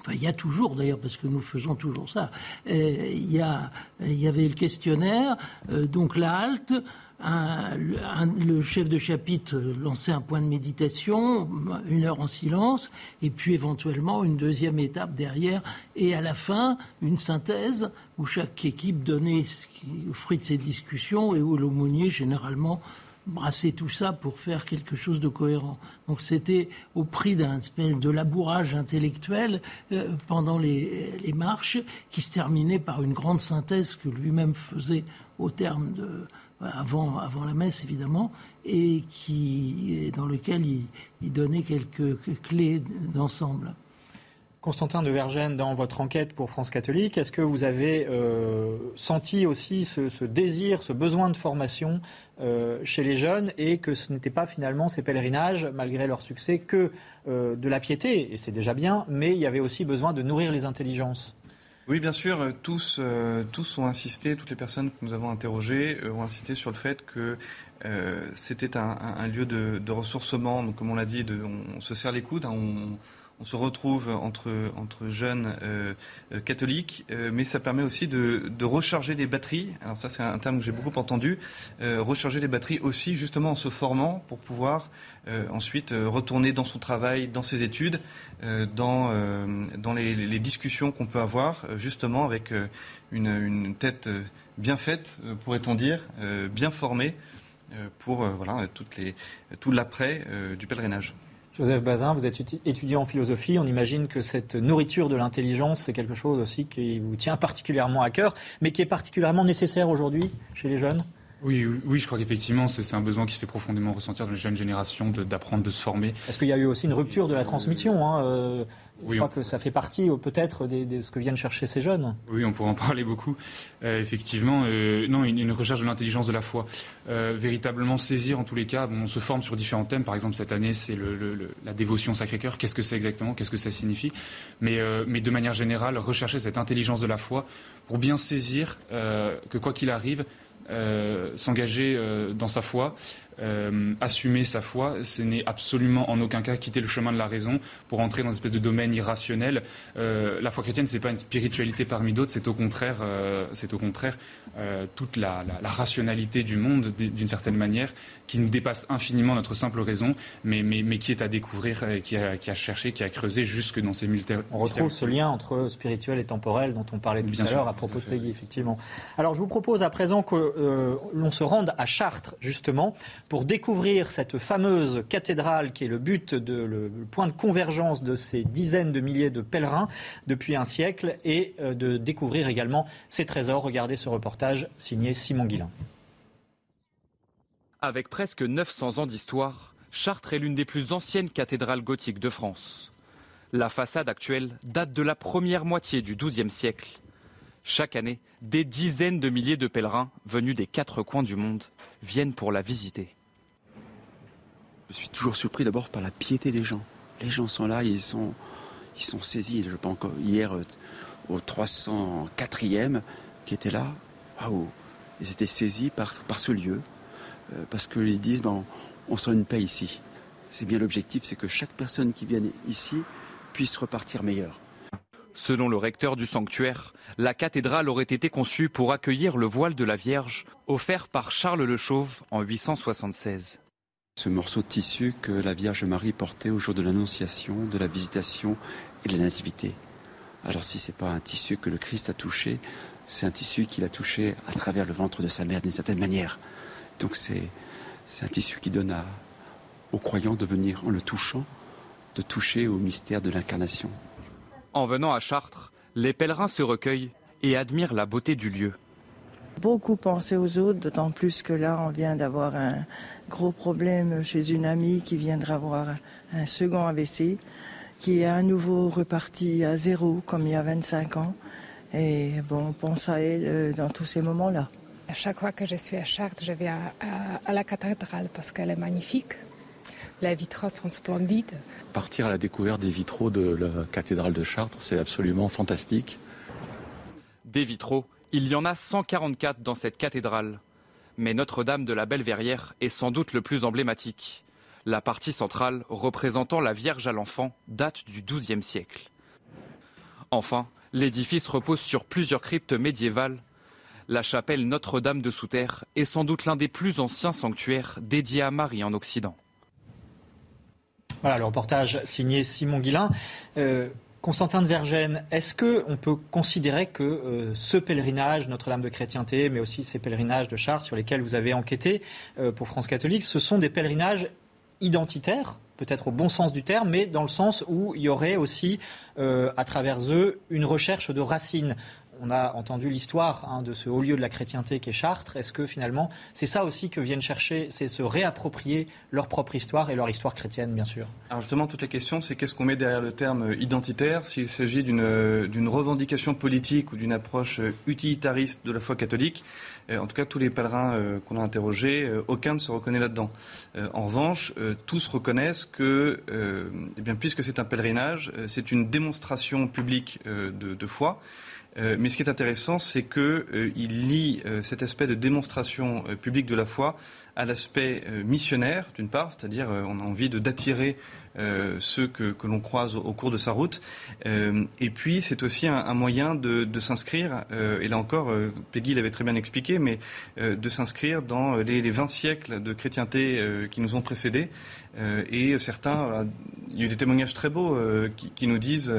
Enfin, il y a toujours, d'ailleurs, parce que nous faisons toujours ça. Euh, il, y a, il y avait le questionnaire, euh, donc la halte, le chef de chapitre lançait un point de méditation, une heure en silence, et puis éventuellement une deuxième étape derrière, et à la fin, une synthèse où chaque équipe donnait ce qui, le fruit de ses discussions et où l'aumônier, généralement, brassait tout ça pour faire quelque chose de cohérent. Donc c'était au prix d'un espèce de labourage intellectuel euh, pendant les, marches qui se terminait par une grande synthèse que lui-même faisait au terme de, avant, avant la messe évidemment, et qui, dans lequel il, donnait quelques clés d'ensemble. Constantin de Vergène, dans votre enquête pour France catholique, est-ce que vous avez euh, senti aussi ce, désir, ce besoin de formation euh, chez les jeunes et que ce n'était pas finalement ces pèlerinages, malgré leur succès, que euh, de la piété, et c'est déjà bien, mais il y avait aussi besoin de nourrir les intelligences oui, bien sûr, euh, tous, euh, tous ont insisté, toutes les personnes que nous avons interrogées euh, ont insisté sur le fait que c'était un, lieu de, ressourcement. Comme on l'a dit, de, on, se serre les coudes, hein, on, on se retrouve entre, jeunes euh, euh, catholiques, euh, mais ça permet aussi de, recharger des batteries. Alors ça, c'est un terme que j'ai beaucoup entendu. recharger les batteries aussi, justement, en se formant pour pouvoir ensuite retourner dans son travail, dans ses études, dans, les, discussions qu'on peut avoir, justement, avec une, une tête bien faite, pourrait-on dire, bien formée, pour voilà, toutes les, tout l'après du pèlerinage. Joseph Bazin, vous êtes étudiant en philosophie. On imagine que cette nourriture de l'intelligence, c'est quelque chose aussi qui vous tient particulièrement à cœur, mais qui est particulièrement nécessaire aujourd'hui chez les jeunes? Oui, oui, je crois qu'effectivement, c'est un besoin qui se fait profondément ressentir dans les jeunes générations d'apprendre, de, se former. Est-ce qu'il y a eu aussi une rupture de la transmission hein, euh, Je crois que ça fait partie euh, peut-être de, ce que viennent chercher ces jeunes. Oui, on pourrait en parler beaucoup. Euh, effectivement, non, une, une, recherche de l'intelligence de la foi. véritablement saisir, en tous les cas, on se forme sur différents thèmes. Par exemple, cette année, c'est le, la dévotion Sacré-Cœur. Qu'est-ce que c'est exactement? Qu'est-ce que ça signifie? Mais, mais de manière générale, rechercher cette intelligence de la foi pour bien saisir que quoi qu'il arrive, s'engager euh, dans sa foi, euh, assumer sa foi, ce n'est absolument en aucun cas quitter le chemin de la raison pour entrer dans une espèce de domaine irrationnel. la foi chrétienne, ce n'est pas une spiritualité parmi d'autres, c'est au contraire, c'est au contraire toute la, rationalité du monde, d'une certaine manière, qui nous dépasse infiniment notre simple raison, mais, mais, mais qui est à découvrir, qui a, qui a cherché, qui a creusé jusque dans ces militaires. On retrouve ce lien entre spirituel et temporel dont on parlait tout à l'heure à propos de Peggy, effectivement. Alors je vous propose à présent que euh, l'on se rende à Chartres, justement, pour découvrir cette fameuse cathédrale qui est le but, de, le, point de convergence de ces dizaines de milliers de pèlerins depuis un siècle et euh, de découvrir également ces trésors. Regardez ce reportage signé Simon Guillain. Avec presque 900 ans d'histoire, Chartres est l'une des plus anciennes cathédrales gothiques de France. La façade actuelle date de la première moitié du XIIe siècle. Chaque année, des dizaines de milliers de pèlerins venus des quatre coins du monde viennent pour la visiter. Je suis toujours surpris d'abord par la piété des gens. Les gens sont là, ils sont, ils sont saisis. Je pense hier au 304e qui était là. Ils étaient saisis par, ce lieu parce qu'ils disent bon, on sent une paix ici. C'est bien l'objectif, c'est que chaque personne qui vient ici puisse repartir meilleure. Selon le recteur du sanctuaire, la cathédrale aurait été conçue pour accueillir le voile de la Vierge, offert par Charles le Chauve en 876. Ce morceau de tissu que la Vierge Marie portait au jour de l'Annonciation, de la Visitation et de la Nativité. Alors si ce n'est pas un tissu que le Christ a touché, c'est un tissu qu'il a touché à travers le ventre de sa mère d'une certaine manière. Donc c'est un tissu qui donne aux croyants de venir en le touchant, de toucher au mystère de l'incarnation. En venant à Chartres, les pèlerins se recueillent et admirent la beauté du lieu. Beaucoup penser aux autres, d'autant plus que là, on vient d'avoir un gros problème chez une amie qui viendra avoir un second AVC, qui est à nouveau reparti à zéro, comme il y a 25 ans. Et bon, on pense à elle euh, dans tous ces moments-là. À chaque fois que je suis à Chartres, je vais à, à la cathédrale parce qu'elle est magnifique. Les vitraux sont splendides. Partir à la découverte des vitraux de la cathédrale de Chartres, c'est absolument fantastique. Des vitraux, il y en a 144 dans cette cathédrale. Mais Notre-Dame de la Belle-Verrière est sans doute le plus emblématique. La partie centrale, représentant la Vierge à l'enfant, date du XIIe siècle. Enfin, l'édifice repose sur plusieurs cryptes médiévales. La chapelle Notre-Dame de Souterre est sans doute l'un des plus anciens sanctuaires dédiés à Marie en Occident. Voilà le reportage signé Simon Guillain. Euh, Constantin de Vergennes, est-ce qu'on peut considérer que euh, ce pèlerinage Notre-Dame de Chrétienté, mais aussi ces pèlerinages de Chartres sur lesquels vous avez enquêté euh, pour France catholique, ce sont des pèlerinages identitaires peut-être au bon sens du terme, mais dans le sens où il y aurait aussi, à travers eux, une recherche de racines? On a entendu l'histoire hein, de ce haut lieu de la chrétienté qui est Chartres. Est-ce que finalement, c'est ça aussi que viennent chercher, c'est se réapproprier leur propre histoire et leur histoire chrétienne, bien sûr? Alors justement, toute la question, c'est qu'est-ce qu'on met derrière le terme identitaire? S'il s'agit d'une revendication politique ou d'une approche utilitariste de la foi catholique, euh, en tout cas, tous les pèlerins euh, qu'on a interrogés, euh, aucun ne se reconnaît là-dedans. en revanche, tous reconnaissent que, eh bien, puisque c'est un pèlerinage, c'est une démonstration publique de foi. Euh, mais ce qui est intéressant, c'est qu'il euh, lie euh, cet aspect de démonstration publique de la foi à l'aspect missionnaire, d'une part, c'est-à-dire on a envie d'attirer euh, ceux que, l'on croise au, cours de sa route. Euh, et puis, c'est aussi un, moyen de, s'inscrire, euh, et là encore, Peggy l'avait très bien expliqué, mais de s'inscrire dans les, les, 20 siècles de chrétienté qui nous ont précédés. et certains, il y a eu des témoignages très beaux qui, qui, nous disent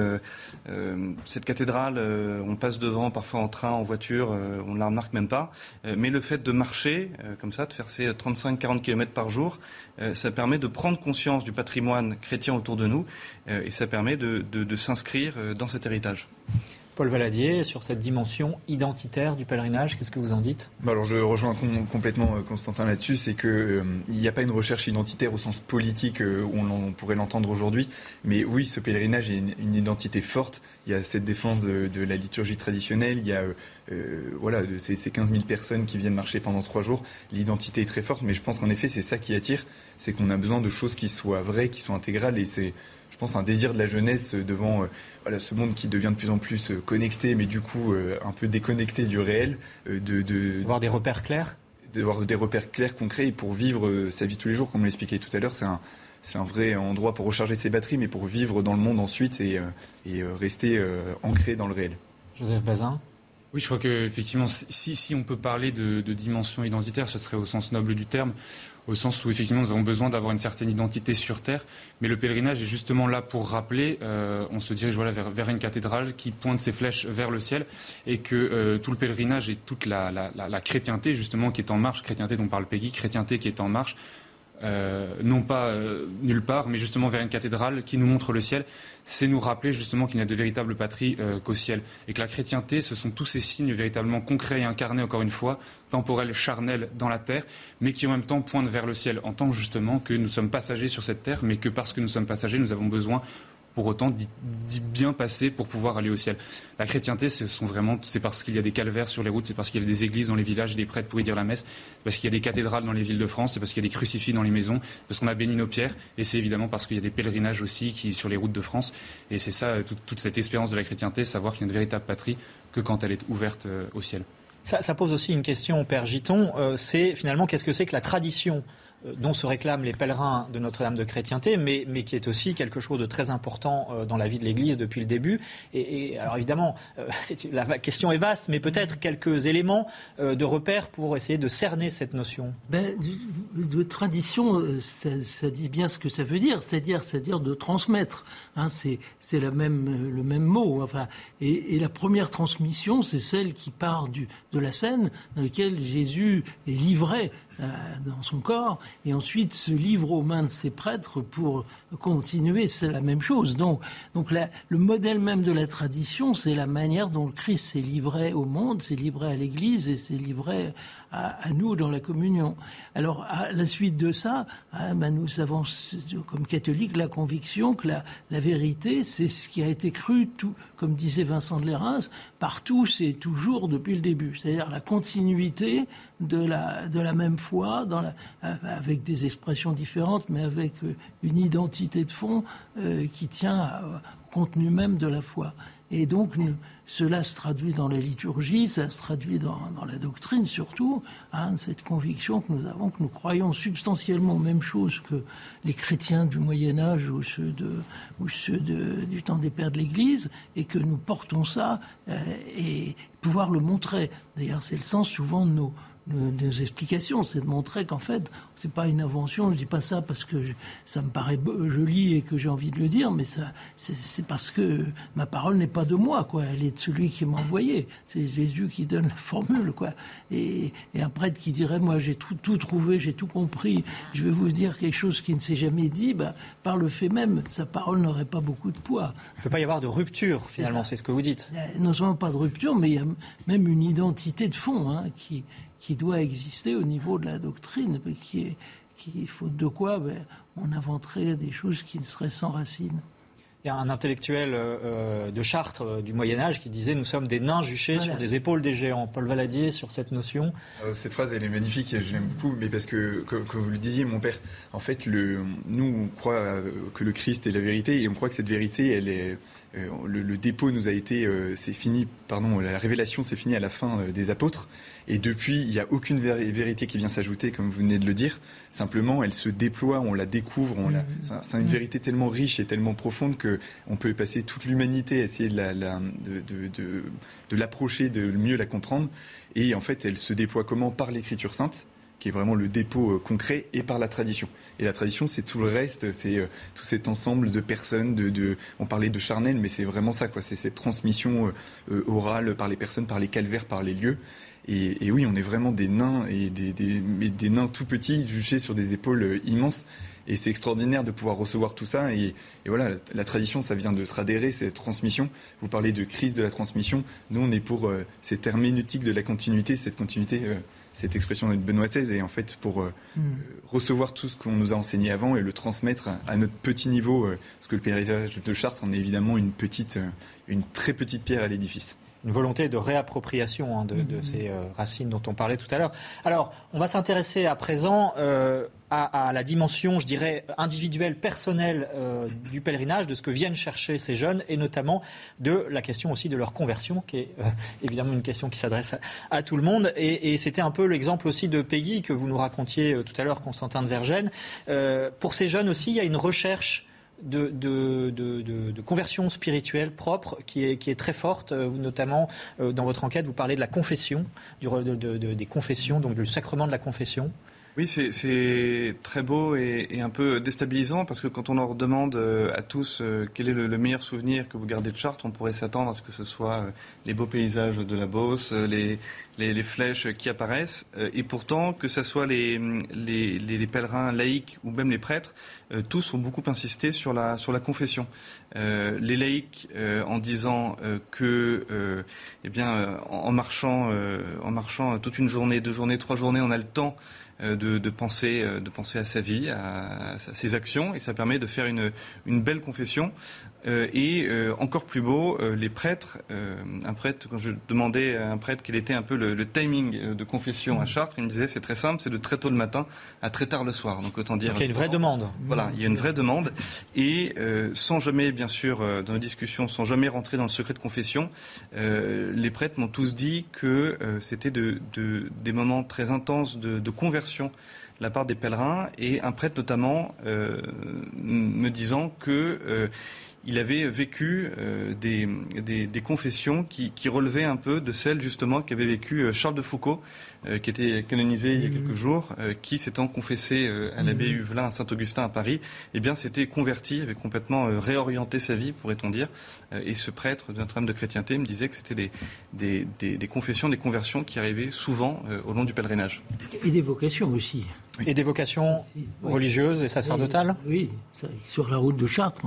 cette cathédrale, on passe devant parfois en train, en voiture, on ne la remarque même pas. mais le fait de marcher, comme ça, de faire ces 35-40 km par jour, ça permet de prendre conscience du patrimoine chrétiens autour de nous, euh, et ça permet de, s'inscrire euh, dans cet héritage. Paul Valadier, sur cette dimension identitaire du pèlerinage, qu'est-ce que vous en dites? Bah Alors je rejoins complètement euh, Constantin là-dessus, c'est qu'il n'y a pas une recherche identitaire au sens politique où on, pourrait l'entendre aujourd'hui, mais oui, ce pèlerinage a une, identité forte, il y a cette défense de, la liturgie traditionnelle, il y a voilà, ces, ces 15 000 personnes qui viennent marcher pendant trois jours, l'identité est très forte, mais je pense qu'en effet c'est ça qui attire, c'est qu'on a besoin de choses qui soient vraies, qui soient intégrales, et c'est, je pense, un désir de la jeunesse devant euh, voilà, ce monde qui devient de plus en plus euh, connecté, mais du coup euh, un peu déconnecté du réel. de, de, Avoir des repères clairs D'avoir des repères clairs, concrets, pour vivre sa vie tous les jours, comme on l'expliquait tout à l'heure, c'est un, c'est un vrai endroit pour recharger ses batteries, mais pour vivre dans le monde ensuite et, et rester ancré dans le réel. Joseph Bazin oui, je crois qu'effectivement, si, si on peut parler de, de, dimension identitaire, ce serait au sens noble du terme au sens où effectivement nous avons besoin d'avoir une certaine identité sur Terre. Mais le pèlerinage est justement là pour rappeler, euh, on se dirige voilà, vers, vers, une cathédrale qui pointe ses flèches vers le ciel et que euh, tout le pèlerinage et toute la, la, la, la, chrétienté justement qui est en marche, chrétienté dont parle Peggy, chrétienté qui est en marche, euh, non pas euh, nulle part, mais justement vers une cathédrale qui nous montre le ciel, c'est nous rappeler justement qu'il n'y a de véritable patrie euh, qu'au ciel. Et que la chrétienté, ce sont tous ces signes véritablement concrets et incarnés, encore une fois, temporels, charnels dans la terre, mais qui en même temps pointent vers le ciel, en tant justement que nous sommes passagers sur cette terre, mais que parce que nous sommes passagers, nous avons besoin pour autant bien passer pour pouvoir aller au ciel. La chrétienté, c'est parce qu'il y a des calvaires sur les routes, c'est parce qu'il y a des églises dans les villages, des prêtres pour y dire la messe, parce qu'il y a des cathédrales dans les villes de France, c'est parce qu'il y a des crucifix dans les maisons, parce qu'on a béni nos pierres, et c'est évidemment parce qu'il y a des pèlerinages aussi qui sur les routes de France. Et c'est ça, toute, cette espérance de la chrétienté, savoir qu'il y a une véritable patrie que quand elle est ouverte euh, au ciel. Ça, pose aussi une question, Père Giton. Euh, c'est finalement qu'est-ce que c'est que la tradition? Dont se réclament les pèlerins de Notre-Dame de Chrétienté, mais, mais, qui est aussi quelque chose de très important euh, dans la vie de l'Église depuis le début. Et, alors évidemment, euh, la question est vaste, mais peut-être quelques éléments de repère pour essayer de cerner cette notion. Ben, de, tradition, ça, dit bien ce que ça veut dire, c'est-à-dire, c'est-à-dire de transmettre. Hein, c'est, même, le même mot. Enfin, et, et la première transmission, c'est celle qui part du, de la scène dans laquelle Jésus est livré euh, dans son corps, et ensuite se livre aux mains de ses prêtres pour continuer, c'est la même chose. Donc, donc le modèle même de la tradition, c'est la manière dont le Christ s'est livré au monde, s'est livré à l'Église et s'est livré à, nous dans la communion. Alors, à la suite de ça, hein, ben, nous avons, comme catholiques, la conviction que la, vérité, c'est ce qui a été cru, tout, comme disait Vincent de Lérins, partout, c'est toujours depuis le début. C'est-à-dire la continuité de la, même foi, dans la, avec des expressions différentes, mais avec une identité de fond euh, qui tient au contenu même de la foi. Et donc, cela se traduit dans la liturgie, ça se traduit dans, la doctrine surtout, hein, cette conviction que nous avons, que nous croyons substantiellement même chose que les chrétiens du Moyen Âge ou ceux, de, ou ceux de, du temps des pères de l'Église, et que nous portons ça euh, et pouvoir le montrer. D'ailleurs, c'est le sens souvent de nos des explications, c'est de montrer qu'en fait, c'est pas une invention. Je dis pas ça parce que ça me paraît joli et que j'ai envie de le dire, mais ça, c'est parce que ma parole n'est pas de moi, quoi. Elle est de celui qui m'a envoyé. C'est Jésus qui donne la formule, quoi. Et, un prêtre qui dirait, moi, j'ai tout, tout, trouvé, j'ai tout compris. Je vais vous dire quelque chose qui ne s'est jamais dit. Bah, par le fait même, sa parole n'aurait pas beaucoup de poids. Il ne peut pas y avoir de rupture, finalement. C'est ce que vous dites. Non seulement pas de rupture, mais il y a même une identité de fond hein, qui qui doit exister au niveau de la doctrine, qui est, qui, faute de quoi ben, on inventerait des choses qui ne seraient sans racines. Il y a un intellectuel euh, euh, de Chartres euh, du Moyen Âge qui disait nous sommes des nains juchés sur des épaules des géants. Paul Valadier sur cette notion. cette phrase elle est magnifique et j'aime beaucoup, mais parce que comme, vous le disiez, mon père, en fait, le, nous on croit que le Christ est la vérité et on croit que cette vérité elle est euh, le, dépôt nous a été, euh, c'est fini, pardon, la révélation s'est finie à la fin euh, des apôtres. Et depuis, il n'y a aucune vérité qui vient s'ajouter, comme vous venez de le dire. Simplement, elle se déploie, on la découvre. On mmh. c'est une mmh. vérité tellement riche et tellement profonde que on peut passer toute l'humanité à essayer de, la, de, de, de l'approcher, de mieux la comprendre. Et en fait, elle se déploie comment? Par l'écriture sainte qui est vraiment le dépôt concret, et par la tradition. Et la tradition, c'est tout le reste, c'est euh, tout cet ensemble de personnes. On parlait de charnel, mais c'est vraiment ça, quoi. C'est cette transmission euh, euh, orale par les personnes, par les calvaires, par les lieux. Et, oui, on est vraiment des nains et des, nains tout petits, juchés sur des épaules immenses. Et c'est extraordinaire de pouvoir recevoir tout ça. Et, voilà, la, tradition, ça vient de se radérer, cette transmission. Vous parlez de crise de la transmission. Nous, on est pour cette herméneutique de la continuité, cette continuité cette expression de Benoît XVI, et en fait pour euh, hmm. recevoir tout ce qu'on nous a enseigné avant et le transmettre à notre petit niveau, euh, parce que le pèlerinage de Chartres en est évidemment une petite, euh, une très petite pierre à l'édifice une volonté de réappropriation hein, de, de, mm-hmm. ces euh, racines dont on parlait tout à l'heure. Alors, on va s'intéresser à présent euh, à, à, la dimension, je dirais, individuelle, personnelle euh, du pèlerinage, de ce que viennent chercher ces jeunes, et notamment de la question aussi de leur conversion, qui est évidemment une question qui s'adresse à, à, tout le monde. Et, et c'était un peu l'exemple aussi de Peggy que vous nous racontiez tout à l'heure, Constantin de Vergène. pour ces jeunes aussi, il y a une recherche de, conversion spirituelle propre qui est, très forte. Euh, notamment, euh, dans votre enquête, vous parlez de la confession, des confessions, donc du sacrement de la confession. Oui, c'est très beau et, un peu déstabilisant parce que quand on leur demande euh, à tous quel est le, meilleur souvenir que vous gardez de Chartres, on pourrait s'attendre à ce que ce soit les beaux paysages de la Beauce, les, les, flèches qui apparaissent. Euh, et pourtant, que ce soit les, les, pèlerins laïcs ou même les prêtres, euh, tous ont beaucoup insisté sur la, sur la confession. Euh, les laïcs en disant que, eh bien, en, marchant, en marchant toute une journée, deux journées, trois journées, on a le temps de, de, penser, de penser à sa vie, à, ses actions, et ça permet de faire une belle confession Euh, et euh, encore plus beau, euh, les prêtres. un prêtre, quand je demandais à un prêtre quel était un peu le, timing de confession à Chartres, il me disait c'est très simple, c'est de très tôt le matin à très tard le soir. Donc autant dire. il y a une vraie demande. Voilà, il y a une vraie demande. Et sans jamais, bien sûr, dans les discussions, sans jamais rentrer dans le secret de confession, les prêtres m'ont tous dit que c'était de, des moments très intenses de, de conversion la part des pèlerins et un prêtre notamment me disant que il avait vécu euh, des, des, confessions qui, qui, relevaient un peu de celles justement qu'avait vécu euh, Charles de Foucault, euh, qui était canonisé il y a quelques jours, qui s'étant confessé à l'abbé mmh. Huvelin à Saint-Augustin à Paris, eh bien s'était converti, avait complètement réorienté sa vie, pourrait-on dire. et ce prêtre de Notre-Dame de chrétienté me disait que c'était des, des, confessions, des conversions qui arrivaient souvent au long du pèlerinage. Et des vocations aussi. Et des vocations religieuses et sacerdotales Oui, sur la route de Chartres,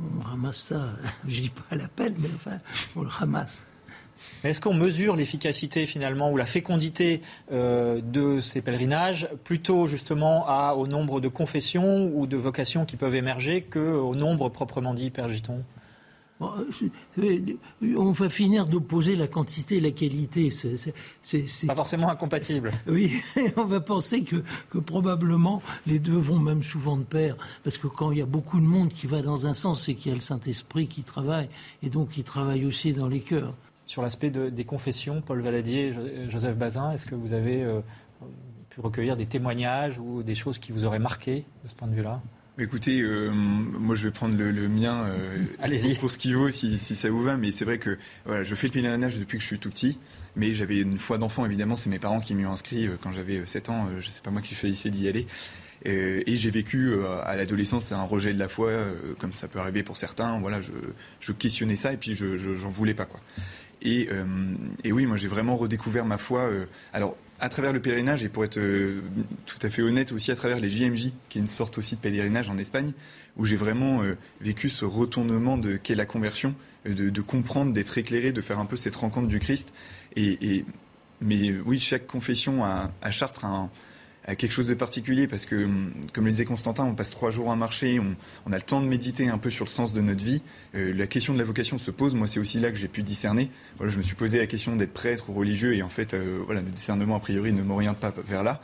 on ramasse ça. Je dis pas à l'appel, mais enfin, on le ramasse. Est-ce qu'on mesure l'efficacité finalement ou la fécondité euh, de ces pèlerinages plutôt justement à, au nombre de confessions ou de vocations qui peuvent émerger qu'au nombre proprement dit, Père Giton? On va finir d'opposer la quantité et la qualité. C'est pas forcément incompatible. Oui, on va penser que, probablement les deux vont même souvent de pair. Parce que quand il y a beaucoup de monde qui va dans un sens, c'est qu'il y a le Saint-Esprit qui travaille. Et donc il travaille aussi dans les cœurs. Sur l'aspect des confessions, Paul Valadier, Joseph Bazin, est-ce que vous avez euh, pu recueillir des témoignages ou des choses qui vous auraient marqué de ce point de vue-là? Écoutez, euh, moi je vais prendre le, mien euh, Allez-y. pour ce qu'il vaut, si, ça vous va. Mais c'est vrai que voilà, je fais le pèlerinage depuis que je suis tout petit. Mais j'avais une foi d'enfant, évidemment, c'est mes parents qui m'y ont inscrit euh, quand j'avais 7 ans. je sais pas moi qui choisissais d'y aller. et j'ai vécu à l'adolescence un rejet de la foi, comme ça peut arriver pour certains. Voilà, je, je questionnais ça et puis je j'en voulais pas quoi. Et, et oui, moi j'ai vraiment redécouvert ma foi. alors à travers le pèlerinage et pour être euh, tout à fait honnête aussi à travers les JMJ, qui est une sorte aussi de pèlerinage en Espagne, où j'ai vraiment euh, vécu ce retournement de qu'est la conversion, euh, de, comprendre, d'être éclairé, de faire un peu cette rencontre du Christ. Et, mais oui, chaque confession à, à Chartres a un, quelque chose de particulier parce que, comme le disait Constantin, on passe trois jours à marcher, on, a le temps de méditer un peu sur le sens de notre vie. Euh, la question de la vocation se pose. Moi, c'est aussi là que j'ai pu discerner. Voilà, je me suis posé la question d'être prêtre ou religieux et en fait, euh, voilà, le discernement a priori ne m'oriente pas vers là.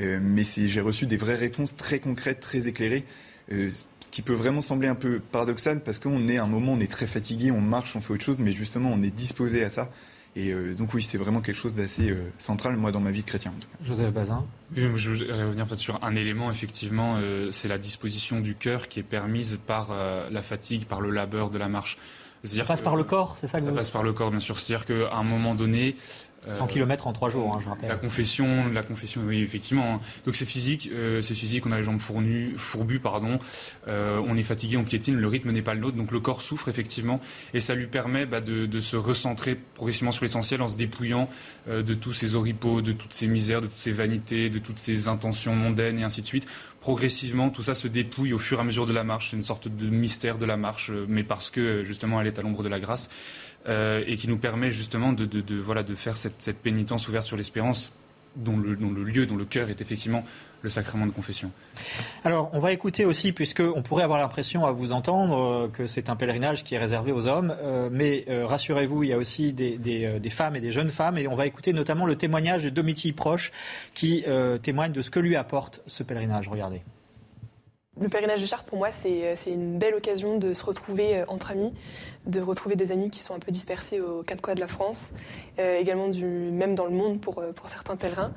Euh, mais j'ai reçu des vraies réponses très concrètes, très éclairées. ce qui peut vraiment sembler un peu paradoxal parce qu'on est à un moment, on est très fatigué, on marche, on fait autre chose, mais justement, on est disposé à ça. Et euh, donc oui, c'est vraiment quelque chose d'assez euh, central, moi, dans ma vie de chrétien. Joseph Bazin Je voudrais revenir peut-être sur un élément, effectivement, euh, c'est la disposition du cœur qui est permise par la fatigue, par le labeur de la marche. Ça passe par le corps, c'est ça que Ça passe par le corps, bien sûr. C'est-à-dire qu'à un moment donné, 100 km en 3 jours, hein, je rappelle. La confession, la confession, oui, effectivement. Hein. Donc c'est physique, euh, c'est physique, on a les jambes fournues, fourbues, pardon. Euh, on est fatigué, on piétine, le rythme n'est pas le nôtre, donc le corps souffre effectivement, et ça lui permet bah, de, se recentrer progressivement sur l'essentiel en se dépouillant euh, de tous ses oripeaux, de toutes ses misères, de toutes ses vanités, de toutes ses intentions mondaines et ainsi de suite. Progressivement, tout ça se dépouille au fur et à mesure de la marche. C'est une sorte de mystère de la marche, mais parce que justement elle est à l'ombre de la grâce. Euh, et qui nous permet justement de, voilà, de faire cette, pénitence ouverte sur l'espérance dont le, lieu, dont le cœur est effectivement le sacrement de confession. Alors, on va écouter aussi, puisqu'on pourrait avoir l'impression à vous entendre euh, que c'est un pèlerinage qui est réservé aux hommes, euh, mais rassurez-vous, il y a aussi des, des, femmes et des jeunes femmes, et on va écouter notamment le témoignage de Domitille Proche, qui témoigne de ce que lui apporte ce pèlerinage. Regardez. Le pèlerinage de Chartres, pour moi, c'est une belle occasion de se retrouver entre amis, de retrouver des amis qui sont un peu dispersés aux quatre coins de la France, euh, également même dans le monde pour, euh, certains pèlerins,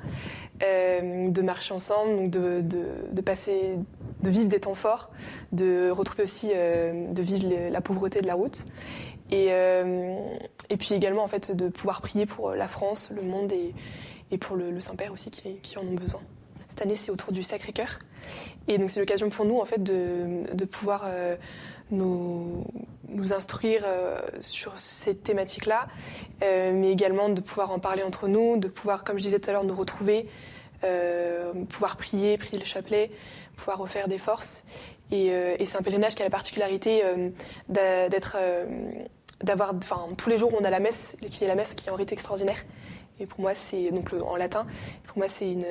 euh, de marcher ensemble, de, de, passer, de vivre des temps forts, de retrouver aussi, de vivre la pauvreté de la route. Et, puis également, en fait, de pouvoir prier pour la France, le monde et, pour le, Saint-Père aussi qui en ont besoin. Cette année, c'est autour du Sacré-Cœur. Et donc, c'est l'occasion pour nous, en fait, de, pouvoir nous, nous instruire euh, sur ces thématiques-là, euh, mais également de pouvoir en parler entre nous, de pouvoir, comme je disais tout à l'heure, nous retrouver, euh, pouvoir prier, prier le chapelet, pouvoir refaire des forces. Et, c'est un pèlerinage qui a la particularité d'être, d'avoir, enfin, tous les jours on a la messe, qui est la messe qui est en rite extraordinaire. Et pour moi, c'est donc en latin. Pour moi, c'est une,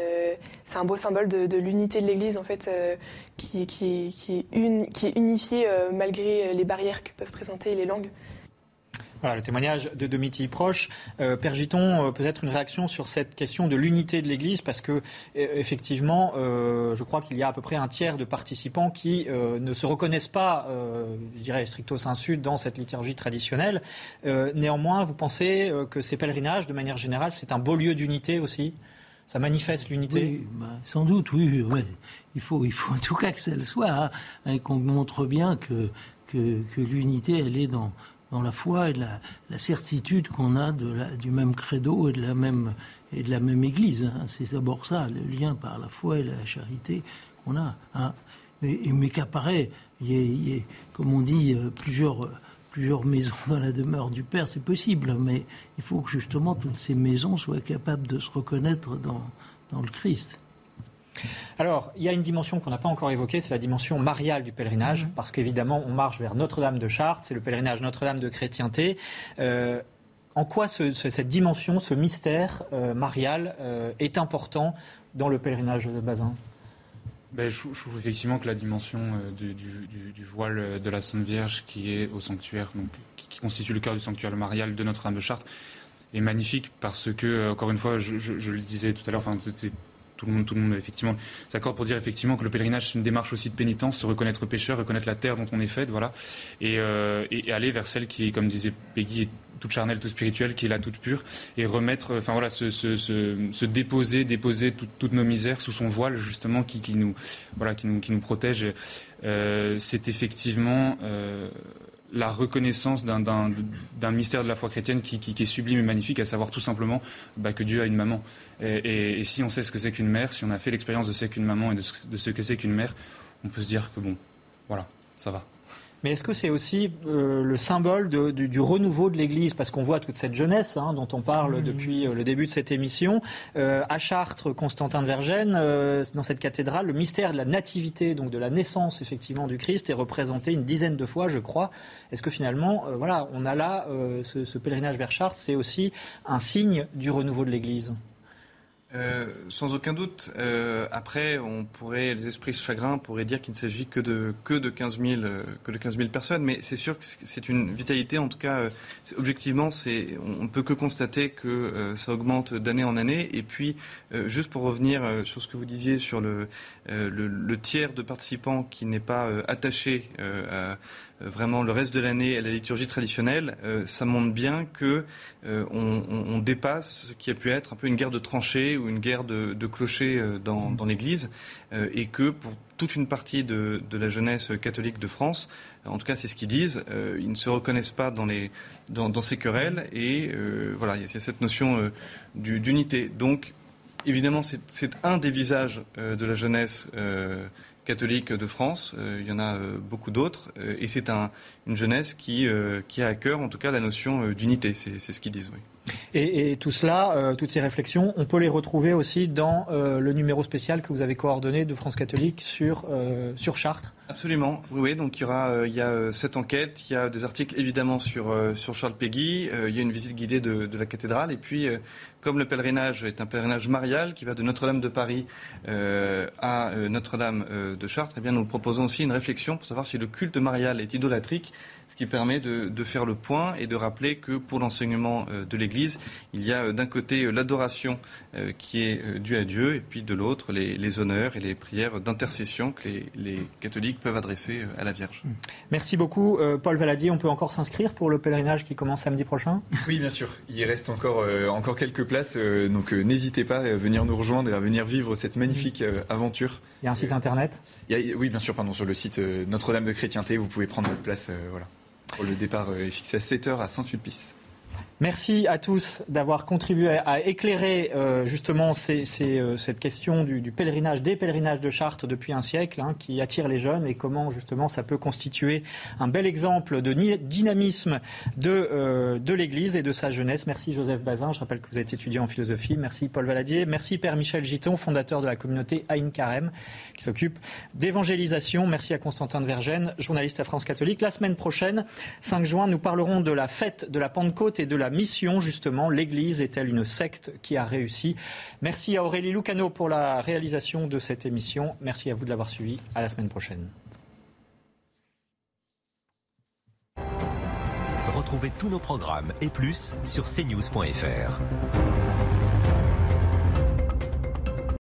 c'est un beau symbole de, l'unité de l'Église en fait, qui, qui, qui, est une, qui est unifiée malgré les barrières que peuvent présenter les langues. Voilà le témoignage de Domiti Proche. Euh, Père Giton, euh, peut-être une réaction sur cette question de l'unité de l'Église, parce que euh, effectivement, je crois qu'il y a à peu près un tiers de participants qui ne se reconnaissent pas, je dirais stricto sensu, dans cette liturgie traditionnelle. néanmoins, vous pensez que ces pèlerinages, de manière générale, c'est un beau lieu d'unité aussi? Ça manifeste l'unité? Oui, bah, Sans doute, oui. Il, faut, il faut en tout cas que ça le soit, hein, et qu'on montre bien que l'unité, elle est dans, dans la foi et la, certitude qu'on a du même credo et de la même, et de la même Église. Hein. C'est d'abord ça, le lien par la foi et la charité qu'on a. Hein. Mais qu'apparaît, il y, a, comme on dit, euh, plusieurs, plusieurs maisons dans la demeure du Père, c'est possible, mais il faut que justement toutes ces maisons soient capables de se reconnaître dans, dans le Christ. Alors, il y a une dimension qu'on n'a pas encore évoquée, c'est la dimension mariale du pèlerinage, mhm. parce qu'évidemment, on marche vers Notre-Dame de Chartres, c'est le pèlerinage Notre-Dame de chrétienté. Euh, en quoi cette dimension, ce mystère euh, marial euh, est important dans le pèlerinage de Bazin? Ben, je, trouve effectivement que la dimension du, voile de la Sainte Vierge qui est au sanctuaire, donc, qui, constitue le cœur du sanctuaire marial de Notre-Dame de Chartres, est magnifique parce que, encore une fois, je, le disais tout à l'heure, enfin, c'est tout le monde, tout le monde effectivement s'accorde pour dire effectivement que le pèlerinage c'est une démarche aussi de pénitence, se reconnaître pécheur, reconnaître la terre dont on est fait, voilà, et, euh, aller vers celle qui, comme disait Peggy, est toute charnelle, toute spirituelle, qui est là toute pure, et remettre, enfin voilà, se, déposer, déposer toutes nos misères sous son voile justement qui, nous, voilà, qui nous, qui nous protège. Euh, c'est effectivement euh, la reconnaissance d'un mystère de la foi chrétienne qui, est sublime et magnifique, à savoir tout simplement bah, que Dieu a une maman. Et, si on sait ce que c'est qu'une mère, si on a fait l'expérience de ce qu'est qu'une maman et de ce que c'est qu'une mère, on peut se dire que bon, voilà, ça va. Mais est-ce que c'est aussi euh, le symbole du, renouveau de l'Église? Parce qu'on voit toute cette jeunesse hein, dont on parle mmh. depuis euh, le début de cette émission. Euh, à Chartres, Constantin de Vergennes, dans cette cathédrale, le mystère de la nativité, donc de la naissance effectivement du Christ, est représenté une dizaine de fois, je crois. Est-ce que finalement, voilà, on a là ce, ce pèlerinage vers Chartres, c'est aussi un signe du renouveau de l'Église? Euh, sans aucun doute. Euh, après, on pourrait, les esprits chagrins pourraient dire qu'il ne s'agit que de que de 15 000 euh, que de 15 000 personnes, mais c'est sûr que c'est une vitalité. En tout cas, objectivement, c'est on ne peut que constater que ça augmente d'année en année. Et puis, juste pour revenir sur ce que vous disiez sur le le, le, tiers de participants qui n'est pas attaché à euh, vraiment le reste de l'année à la liturgie traditionnelle, euh, ça montre bien que euh, on, dépasse ce qui a pu être un peu une guerre de tranchées ou une guerre de, de clochers dans, dans l'Église, et que pour toute une partie de, de, la jeunesse catholique de France, en tout cas c'est ce qu'ils disent, ils ne se reconnaissent pas dans, les, dans, dans ces querelles, et voilà, il y a cette notion d'unité. Donc évidemment, c'est un des visages de la jeunesse catholique de France. Euh, il y en a euh, beaucoup d'autres. Euh, et c'est une jeunesse qui, a à cœur, en tout cas, la notion d'unité. C'est ce qu'ils disent. Et, tout cela, toutes ces réflexions, on peut les retrouver aussi dans le numéro spécial que vous avez coordonné de France catholique sur, sur Chartres Absolument, oui. Donc il y aura, il y a cette enquête, il y a des articles évidemment sur sur Charles Péguy, il y a une visite guidée de, la cathédrale, et puis comme le pèlerinage est un pèlerinage marial qui va de Notre-Dame de Paris euh, à euh, Notre-Dame euh, de Chartres, eh bien, nous proposons aussi une réflexion pour savoir si le culte marial est idolâtrique, ce qui permet de, faire le point et de rappeler que pour l'enseignement de l'Église, il y a d'un côté l'adoration qui est due à Dieu et puis de l'autre les, honneurs et les prières d'intercession que les, catholiques peuvent adresser à la Vierge. Merci beaucoup Paul Valadier. On peut encore s'inscrire pour le pèlerinage qui commence samedi prochain? Oui, bien sûr. Il reste encore, encore quelques place. Euh, donc euh, n'hésitez pas à venir nous rejoindre et à venir vivre cette magnifique euh, aventure. Il y a un site internet? Oui, bien sûr, pardon, sur le site Notre-Dame de Chrétienté, vous pouvez prendre votre place. voilà. Le départ est fixé à 7h à Saint-Sulpice. Merci à tous d'avoir contribué à éclairer euh, justement euh, cette question du, pèlerinage, des pèlerinages de Chartres depuis un siècle, hein, qui attire les jeunes et comment justement ça peut constituer un bel exemple de dynamisme de, euh, de l'Église et de sa jeunesse. Merci Joseph Bazin, je rappelle que vous êtes étudiant en philosophie. Merci Paul Valadier. Merci Père Michel Giton, fondateur de la communauté Aïn Karem, qui s'occupe d'évangélisation. Merci à Constantin de Vergennes, journaliste à France catholique. La semaine prochaine, 5 juin, nous parlerons de la fête de la Pentecôte et de la la mission, justement. L'Église est-elle une secte qui a réussi? Merci à Aurélie Lucano pour la réalisation de cette émission. Merci à vous de l'avoir suivi. À la semaine prochaine. Retrouvez tous nos programmes et plus sur cnews.fr.